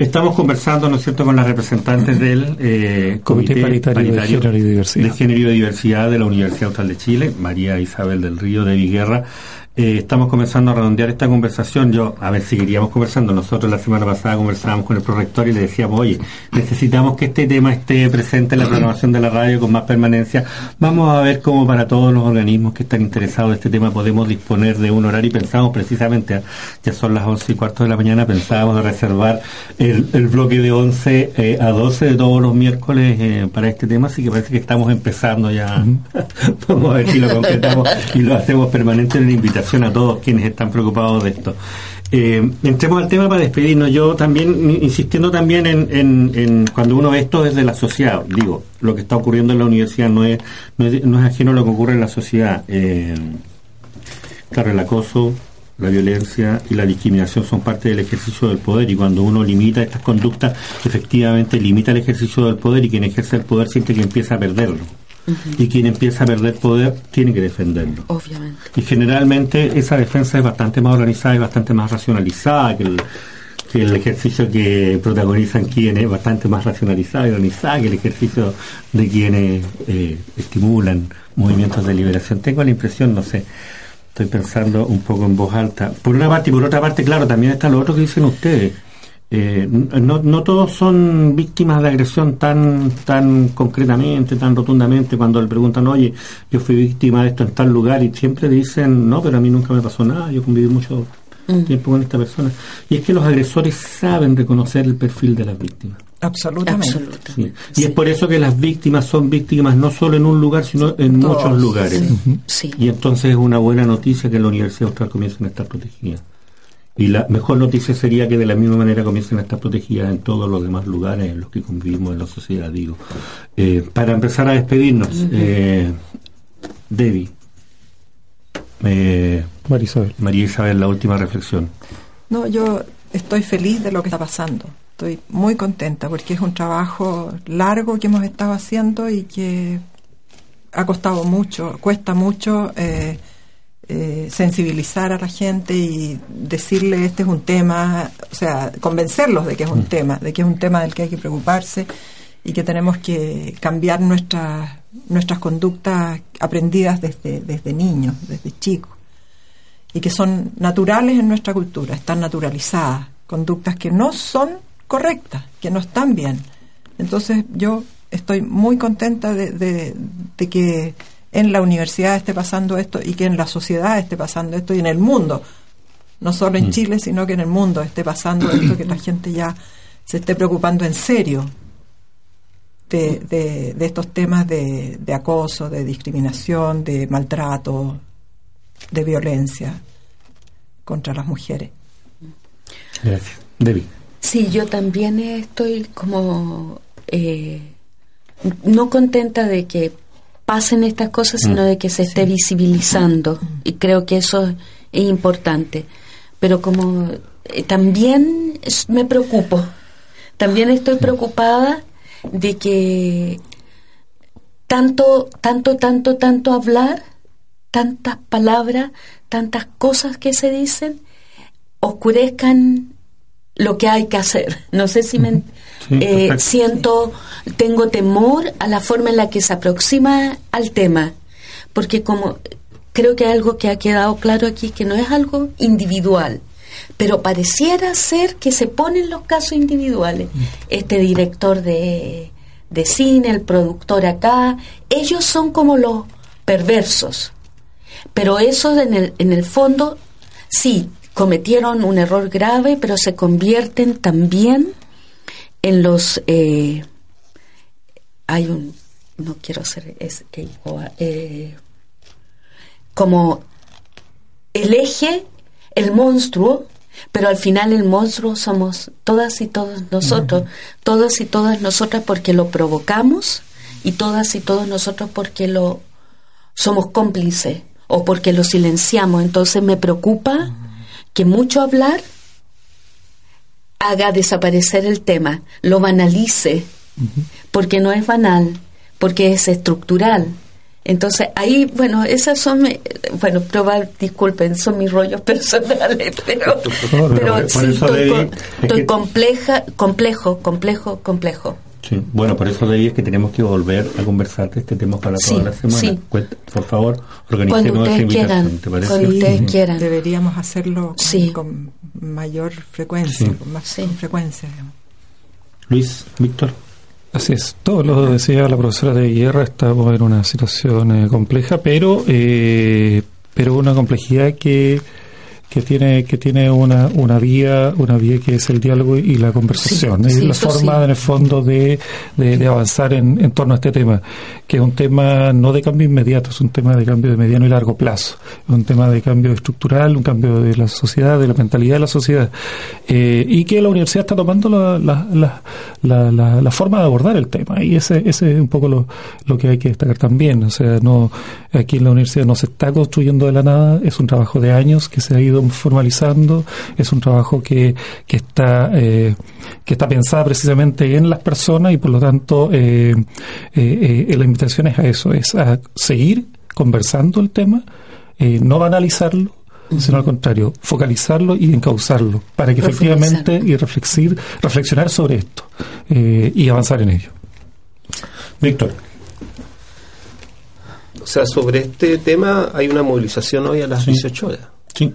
Estamos conversando, ¿no es cierto?, con las representantes del eh, Comité, Paritario, de, Género y Diversidad. de Género y Diversidad de la Universidad Austral de Chile, María Isabel del Río de Viguerra, eh, estamos comenzando a redondear esta conversación. Yo, a ver, seguiríamos conversando. Nosotros la semana pasada conversábamos con el prorector y le decíamos, oye, necesitamos que este tema esté presente en la programación de la radio con más permanencia. Vamos a ver cómo para todos los organismos que están interesados en este tema podemos disponer de un horario y pensamos precisamente, ¿eh? ya son las once y cuarto de la mañana, pensábamos de reservar el, bloque de 11 eh, a 12 de todos los miércoles para este tema, así que parece que estamos empezando ya. Vamos a ver si lo concretamos y lo hacemos permanente en la invitación a todos quienes están preocupados de esto. Eh, entremos al tema para despedirnos. Yo también, insistiendo también en, cuando uno ve esto desde la sociedad, digo, lo que está ocurriendo en la universidad no es, no es, ajeno a lo que ocurre en la sociedad. Eh, claro, el acoso, la violencia y la discriminación son parte del ejercicio del poder y cuando uno limita estas conductas, efectivamente limita el ejercicio del poder y quien ejerce el poder siente que empieza a perderlo y quien empieza a perder poder tiene que defenderlo. Obviamente. Y generalmente esa defensa es bastante más organizada y bastante más racionalizada que el, que el ejercicio que protagonizan quienes, bastante más racionalizada y organizada que el ejercicio de quienes eh, estimulan movimientos de liberación. Tengo la impresión, no sé, estoy pensando un poco en voz alta. Por una parte y por otra parte, claro, también está lo otro que dicen ustedes eh, no, no todos son víctimas de agresión tan tan concretamente, tan rotundamente, cuando le preguntan, oye, yo fui víctima de esto en tal lugar, y siempre dicen, no, pero a mí nunca me pasó nada, yo conviví mucho mm. tiempo con esta persona. Y es que los agresores saben reconocer el perfil de las víctimas. Absolutamente. Y es por eso que las víctimas son víctimas no solo en un lugar, sino en muchos lugares. Y entonces es una buena noticia que la Universidad Austral comience a estar protegida. Y la mejor noticia sería que de la misma manera comiencen a estar protegidas en todos los demás lugares en los que convivimos en la sociedad, digo. Eh, para empezar a despedirnos, eh, Debbie. Eh, María Isabel. María Isabel, la última reflexión. No, yo estoy feliz de lo que está pasando. Estoy muy contenta porque es un trabajo largo que hemos estado haciendo y que ha costado mucho, cuesta mucho. Eh, eh, sensibilizar a la gente y decirle este es un tema, o sea, convencerlos de que es un mm. tema, de que es un tema del que hay que preocuparse y que tenemos que cambiar nuestras nuestras conductas aprendidas desde, desde niños, desde chicos, y que son naturales en nuestra cultura, están naturalizadas, conductas que no son correctas, que no están bien. Entonces yo estoy muy contenta de, de que en la universidad esté pasando esto y que en la sociedad esté pasando esto y en el mundo, no solo en mm. Chile, sino que en el mundo esté pasando esto, que la gente ya se esté preocupando en serio de, de, estos temas de, de, acoso, de discriminación, de maltrato, de violencia contra las mujeres. Gracias. Debbie. Sí, yo también estoy como eh, no contenta de que pasen estas cosas, sino mm. de que se esté visibilizando. Y creo que eso es importante. Pero como eh, también me preocupo, también estoy preocupada de que tanto, tanto, tanto, tanto hablar, tantas palabras, tantas cosas que se dicen, oscurezcan lo que hay que hacer. No sé si me eh, siento, tengo temor a la forma en la que se aproxima al tema, porque como creo que algo que ha quedado claro aquí que no es algo individual, pero pareciera ser que se ponen los casos individuales. Este director de, de cine, el productor acá, ellos son como los perversos. Pero eso en el, en el fondo, sí, cometieron un error grave, pero se convierten también en los... Eh, hay un... No quiero ser... Es, eh, como el eje, el monstruo, pero al final el monstruo somos todas y todos nosotros, todas y todas nosotras porque lo provocamos y todas y todos nosotros porque lo somos cómplices o porque lo silenciamos. Entonces me preocupa que mucho hablar haga desaparecer el tema, lo banalice, porque no es banal, porque es estructural. Entonces ahí, bueno, esas son, bueno, probar, disculpen, son mis rollos personales, pero, pero sí, estoy, compleja, complejo, complejo, complejo. Sí, bueno, por eso de es que tenemos que volver a conversar de este tema para toda la semana. Por favor, organicemos esa invitación. ¿te parece? Cuando ustedes quieran. Deberíamos hacerlo con, mayor frecuencia, con más frecuencia. Luis, Víctor. Así es, todo lo decía la profesora de guerra, estamos en una situación eh, compleja, pero, eh, pero una complejidad que que tiene que tiene una, una vía una vía que es el diálogo y la conversación es la forma en el fondo de, de, avanzar en, en, torno a este tema que es un tema no de cambio inmediato es un tema de cambio de mediano y largo plazo. Es un tema de cambio estructural un cambio de la sociedad de la mentalidad de la sociedad. Eh, y que la universidad está tomando la, la, la, la, forma de abordar el tema. Y ese, ese es un poco lo, lo que hay que destacar también. O sea no aquí en la universidad no se está construyendo de la nada. Es un trabajo de años que se ha ido formalizando, es un trabajo que, que está eh, que está pensada precisamente en las personas y por lo tanto eh, eh, invitación es a eso, es a seguir conversando el tema, no banalizarlo, sino al contrario, focalizarlo y encauzarlo para que efectivamente y reflexir, reflexionar sobre esto y avanzar en ello. Víctor. O sea, sobre este tema hay una movilización hoy a las 18 horas. Sí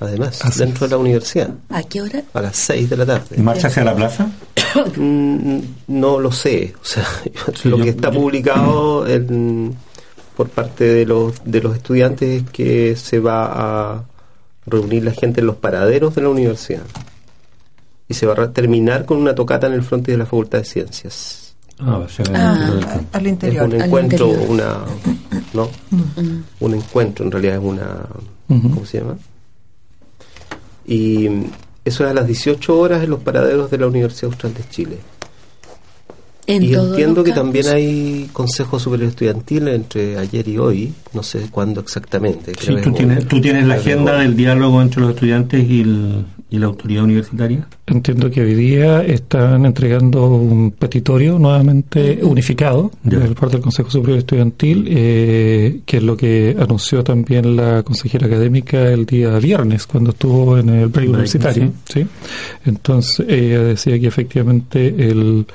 además, dentro de la universidad. ¿A qué hora? A las 6 de la tarde. ¿Marcha hacia la plaza? No lo sé. O sea, lo que está publicado por parte de los, de los estudiantes es que se va a reunir la gente en los paraderos de la universidad. Y se va a terminar con una tocata en el frente de la Facultad de Ciencias. Ah, va a ser ah, al interior. Es un encuentro, una. ¿No? Mm. Un encuentro, en realidad es una. ¿Cómo se llama? Y eso es a las 18 horas en los paraderos de la Universidad Austral de Chile. y entiendo que también hay Consejo Superior Estudiantil entre ayer y hoy, no sé cuándo exactamente. Sí, tú, tienes, tú tienes la agenda del diálogo entre los estudiantes y, la autoridad universitaria. Entiendo que hoy día están entregando un petitorio nuevamente unificado por parte del Consejo Superior Estudiantil, eh, que es lo que anunció también la consejera académica el día viernes cuando estuvo en el break universitario. ¿sí? Entonces ella decía que efectivamente el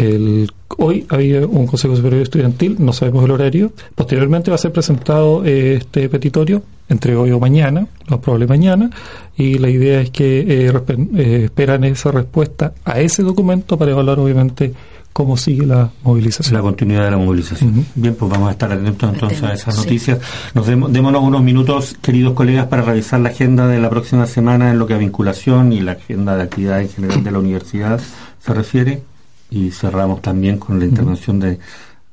el, hoy había un Consejo Superior Estudiantil, no sabemos el horario. Posteriormente va a ser presentado eh, este petitorio entre hoy o mañana, lo probable mañana, y la idea es que eh, eh, esperan esa respuesta a ese documento para evaluar obviamente cómo sigue la movilización. La continuidad de la movilización. Bien, pues vamos a estar atentos entonces a esas noticias. Nos démonos unos minutos, queridos colegas, para revisar la agenda de la próxima semana en lo que a vinculación y la agenda de actividades en general de la universidad se refiere y cerramos también con la intervención de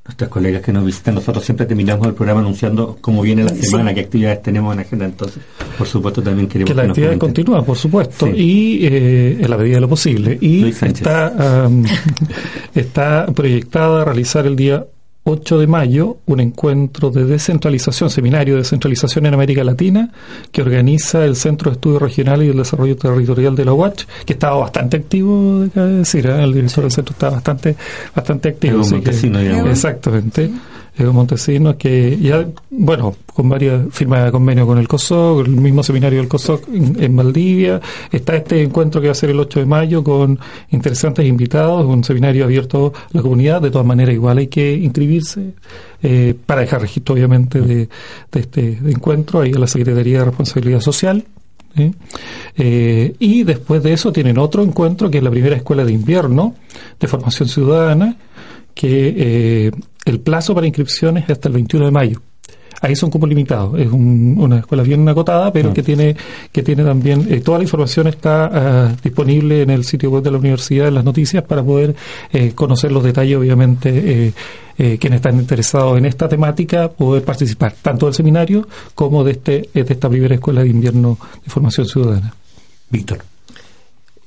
nuestras colegas que nos visitan. Nosotros siempre terminamos el programa anunciando cómo viene la semana, qué actividades tenemos en agenda. Entonces, por supuesto, también queremos que, la actividad continúa, por supuesto, y eh, en la medida de lo posible. Y está, está proyectada a realizar el día 8 de mayo un encuentro de descentralización, seminario de descentralización en América Latina, que organiza el Centro de Estudios Regionales y el Desarrollo Territorial de la UACH, que estaba bastante activo, de decir, ¿eh? el director del centro está bastante, bastante activo. exactamente. Diego Montesinos, que ya, bueno, con varias firmas de convenio con el COSOC, el mismo seminario del COSOC en, Valdivia, está este encuentro que va a ser el 8 de mayo con interesantes invitados, un seminario abierto a la comunidad, de todas maneras igual hay que inscribirse eh, para dejar registro obviamente de, este encuentro. Ahí a la Secretaría de Responsabilidad Social, eh, y después de eso tienen otro encuentro que es la primera escuela de invierno de formación ciudadana que eh, el plazo para inscripciones es hasta el 21 de mayo. Ahí son como limitados. Es una escuela bien acotada, pero que tiene que tiene también eh, toda la información está ah, disponible en el sitio web de la universidad, en las noticias, para poder eh, conocer los detalles, obviamente. quienes están interesados en esta temática poder participar tanto del seminario como de este de esta primera escuela de invierno de formación ciudadana. Víctor.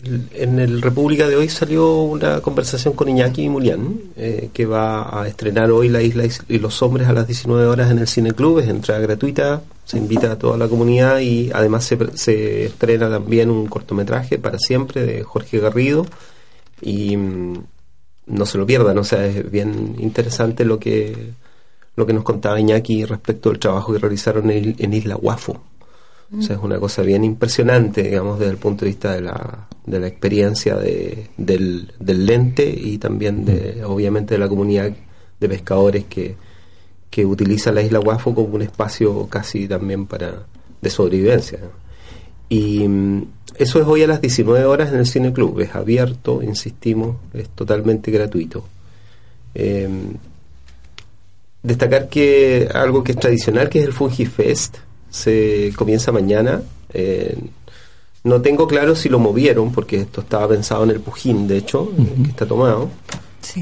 En el República de hoy salió una conversación con Iñaki Mulián, eh, que va a estrenar hoy La Isla y los Hombres a las 19 horas en el Cine Club. Es entrada gratuita, se invita a toda la comunidad y además se, se estrena también un cortometraje para siempre de Jorge Garrido. Y mm, no se lo pierdan, o sea, es bien interesante lo que, lo que nos contaba Iñaki respecto al trabajo que realizaron en, en Isla Guafo o sea, es una cosa bien impresionante, digamos, desde el punto de vista de la, de la experiencia de, del, del lente y también, de, obviamente, de la comunidad de pescadores que, que utiliza la isla Guafo como un espacio casi también para de sobrevivencia. Y mm, eso es hoy a las 19 horas en el Cine Club. Es abierto, insistimos, es totalmente gratuito. Em, destacar que algo que es tradicional, que es el Fungi Fest, se comienza mañana. no tengo claro si lo movieron, porque esto estaba pensado en el Pujín, de hecho, que está tomado.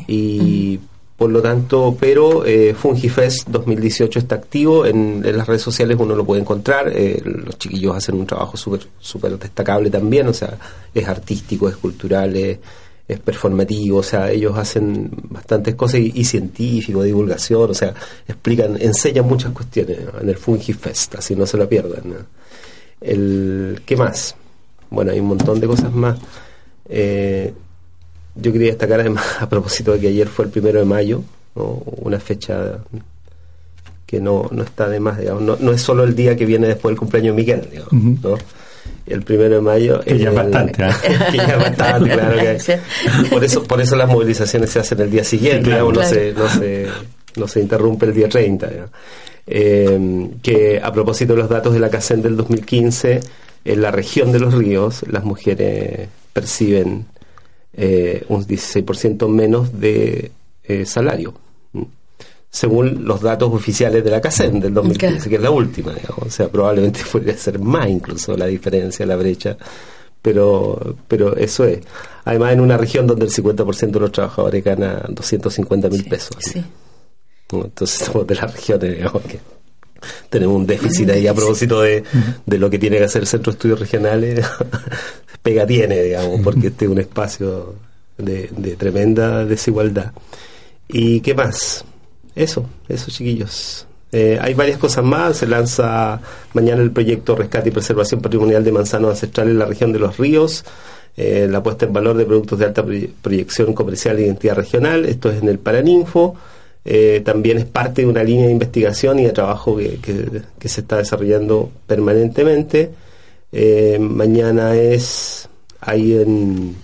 Y por lo tanto, pero eh, FungiFest 2018 está activo, en, las redes sociales uno lo puede encontrar, eh, los chiquillos hacen un trabajo súper super destacable también, o sea, es artístico, es cultural, es, performativo, o sea, ellos hacen bastantes cosas y, científico, divulgación, o sea, explican, enseñan muchas cuestiones en el FungiFest, así no se lo pierdan. El, ¿Qué más? Bueno, hay un montón de cosas más. Eh, yo quería destacar además, a propósito de que ayer fue el primero de mayo, una fecha que no, no está de más, digamos, no, no, es solo el día que viene después del cumpleaños de Miguel, digamos, ¿no? El primero de mayo. Que ya es bastante, ¿eh? que ya es bastante, claro. Que, por, eso, por eso las movilizaciones se hacen el día siguiente, digamos, no, se, no, se, no se interrumpe el día 30. Eh, que a propósito de los datos de la CACEN del 2015, en la región de los ríos, las mujeres perciben eh, un 16% menos de eh, salario, según los datos oficiales de la CACEN del 2015, que es la última, o sea, probablemente podría ser más incluso la diferencia, la brecha, pero, pero eso es. Además, en una región donde el 50% de los trabajadores gana 250 mil pesos. Entonces, somos de las regiones, digamos, que tenemos un déficit ahí a propósito de, de lo que tiene que hacer el Centro de Estudios Regionales pega tiene, digamos, porque este es un espacio de, tremenda desigualdad. ¿Y qué más? Eso, eso chiquillos. Eh, hay varias cosas más. Se lanza mañana el proyecto Rescate y Preservación Patrimonial de Manzanos Ancestrales en la región de los ríos. Eh, la puesta en valor de productos de alta proyección comercial e identidad regional. Esto es en el Paraninfo. Eh, también es parte de una línea de investigación y de trabajo que, que se está desarrollando permanentemente. Mañana es hay en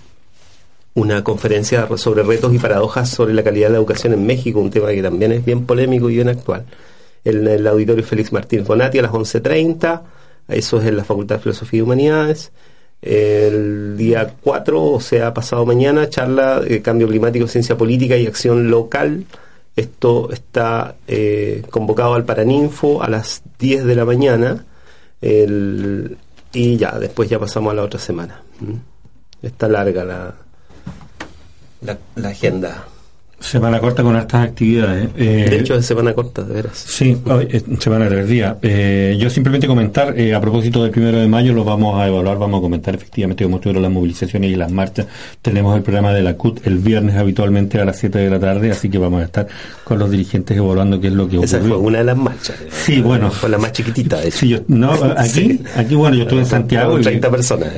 una conferencia sobre retos y paradojas sobre la calidad de la educación en México, un tema que también es bien polémico y bien actual. En el auditorio Félix Martín Fonati a las 11.30, eso es en la Facultad de Filosofía y Humanidades. El día 4, o sea, pasado mañana, charla de cambio climático, ciencia política y acción local. Esto está eh, convocado al Paraninfo a las 10 de la mañana. El, y ya, después ya pasamos a la otra semana. Está larga la, la, la agenda. Semana corta con estas actividades. Eh, de hecho, es semana corta, de veras. Sí, semana de tres días. Eh, yo simplemente comentar, eh, a propósito del primero de mayo, lo vamos a evaluar, vamos a comentar efectivamente cómo estuvieron las movilizaciones y las marchas. Tenemos el programa de la CUT el viernes habitualmente a las 7 de la tarde, así que vamos a estar con los dirigentes evaluando qué es lo que ocurrió. Esa fue una de las marchas. Sí, bueno. Fue la más chiquitita. De sí, yo, no, aquí, aquí, bueno, yo estuve en Santiago. Con 30 personas.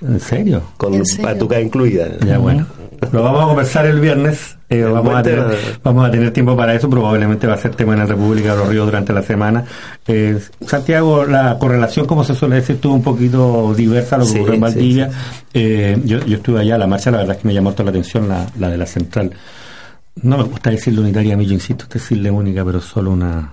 ¿En serio? Con patuca incluida. Ya, bueno. Lo vamos a conversar el viernes. Eh, vamos, a tener, vamos a tener tiempo para eso. Probablemente va a ser tema en la República de los Ríos durante la semana. Eh, Santiago, la correlación, como se suele decir, estuvo un poquito diversa a lo que ocurrió en Valdivia. Eh, yo, yo estuve allá, la marcha, la verdad es que me llamó toda la atención la, la de la central. No me gusta decirle unitaria a mí, yo insisto, decirle única, pero solo una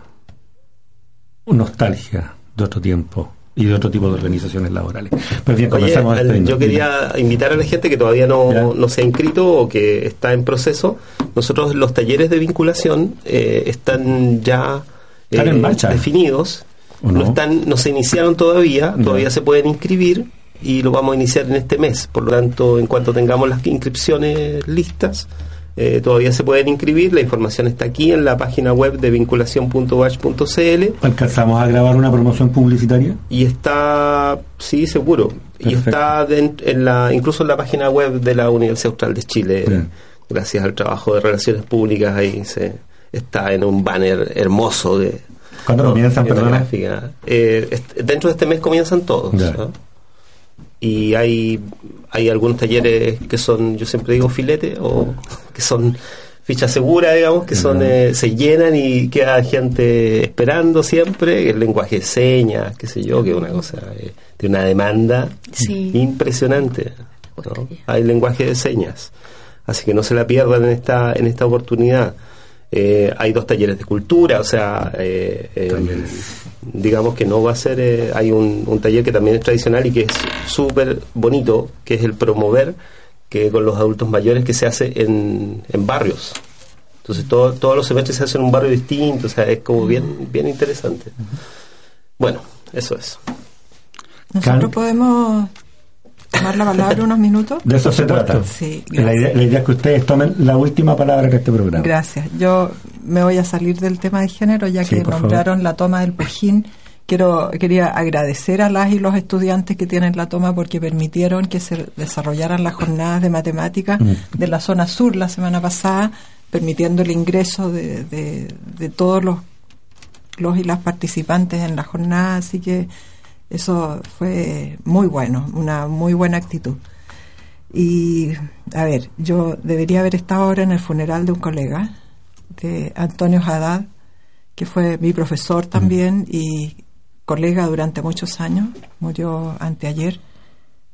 nostalgia de otro tiempo y de otro tipo de organizaciones laborales. Pero bien, comenzamos Yo quería invitar a la gente que todavía no, no, se ha inscrito o que está en proceso. Nosotros los talleres de vinculación eh, están ya en eh, definidos. No? están, no se iniciaron todavía, todavía se pueden inscribir y lo vamos a iniciar en este mes. Por lo tanto, en cuanto tengamos las inscripciones listas, eh, todavía se pueden inscribir, la información está aquí en la página web de vinculación.watch.cl. ¿Alcanzamos a grabar una promoción publicitaria? Y está, sí, seguro. Y está en la, incluso en la página web de la Universidad Austral de Chile, gracias al trabajo de relaciones públicas, ahí se está en un banner hermoso de... ¿Cuándo comienzan, perdona? Eh, dentro de este mes comienzan todos y hay, hay algunos talleres que son, yo siempre digo filete, o que son ficha segura, digamos, que son eh, se llenan y queda gente esperando siempre, el lenguaje de señas, qué sé yo, que es una cosa eh, de una demanda impresionante. Hay lenguaje de señas, así que no se la pierdan en esta en esta oportunidad. Eh, hay dos talleres de cultura, o sea, eh, eh, digamos que no va a ser, hay un, taller que también es tradicional y que es súper bonito, que es el promover, que con los adultos mayores que se hace en, en barrios. Entonces todos los semestres se hacen en un barrio distinto, o sea, es como bien, bien interesante. Bueno, Eso es. Nosotros podemos tomar la palabra unos minutos. De eso se trata. Sí, la, idea, la idea es que ustedes tomen la última palabra de este programa. Gracias. Yo me voy a salir del tema de género ya Sí, que nombraron la toma del Pujín. Quiero, quería agradecer a las y los estudiantes que tienen la toma porque permitieron que se desarrollaran las jornadas de matemáticas Mm. de la zona sur la semana pasada, permitiendo el ingreso de, de- de todos los, los y las participantes en la jornada, así que eso fue muy bueno, una muy buena actitud. Y, a ver, yo debería haber estado ahora en el funeral de un colega, de Antonio Haddad, que fue mi profesor también y colega durante muchos años, murió anteayer.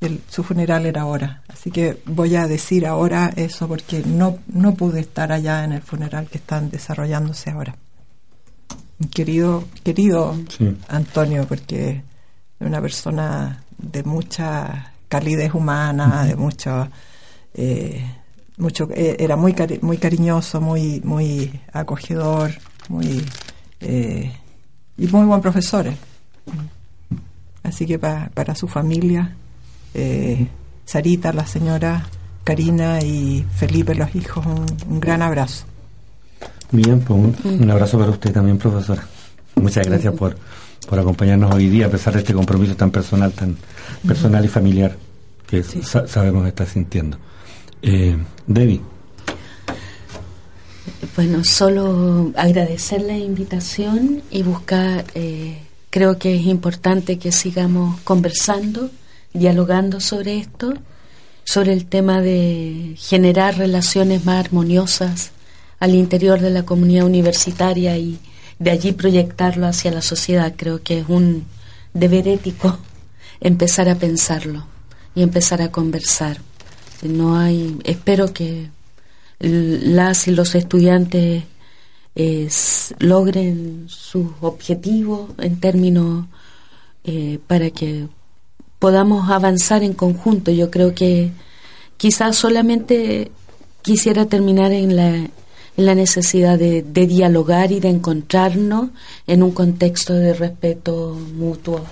El- su funeral era ahora. Así que voy a decir ahora eso porque no, no pude estar allá en el funeral que están desarrollándose ahora. Querido, querido Sí. Antonio, porque es una persona de mucha calidez humana, de mucho, eh, mucho, eh, era muy cari- muy cariñoso, muy muy acogedor, muy eh, y muy buen profesor. Así que pa- para su familia, eh, Sarita, la señora Karina y Felipe, los hijos, un, un gran abrazo. Bien, pues un, un abrazo para usted también, profesora. Muchas gracias por, por acompañarnos hoy día, a pesar de este compromiso tan personal, tan personal y familiar que sa- sabemos está sintiendo. Eh, Debbie, Bueno, solo agradecer la invitación y buscar, eh, creo que es importante que sigamos conversando, dialogando sobre esto, sobre el tema de generar relaciones más armoniosas al interior de la comunidad universitaria y de allí proyectarlo hacia la sociedad. Creo que es un deber ético empezar a pensarlo y empezar a conversar. No hay, espero que las y los estudiantes logren sus objetivos en términos eh, para que podamos avanzar en conjunto. Yo creo que quizás solamente quisiera terminar en la, la necesidad de dialogar y de encontrarnos en un contexto de respeto mutuo,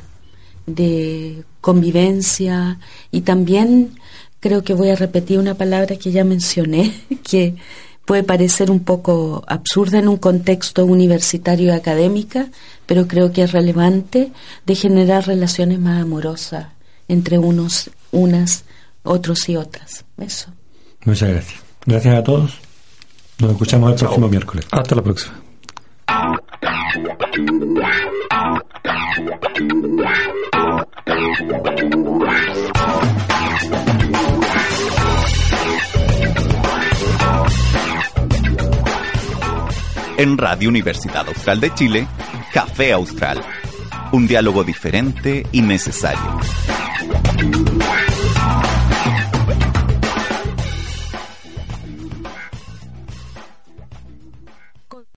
de convivencia y también creo que voy a repetir una palabra que ya mencioné, que puede parecer un poco absurda en un contexto universitario y académica, pero creo que es relevante de generar relaciones más amorosas entre unos, unas, otros y otras. Eso. muchas gracias. Gracias a todos. Nos escuchamos el próximo miércoles. Hasta la próxima. En Radio Universidad Austral de Chile, Café Austral. Un diálogo diferente y necesario.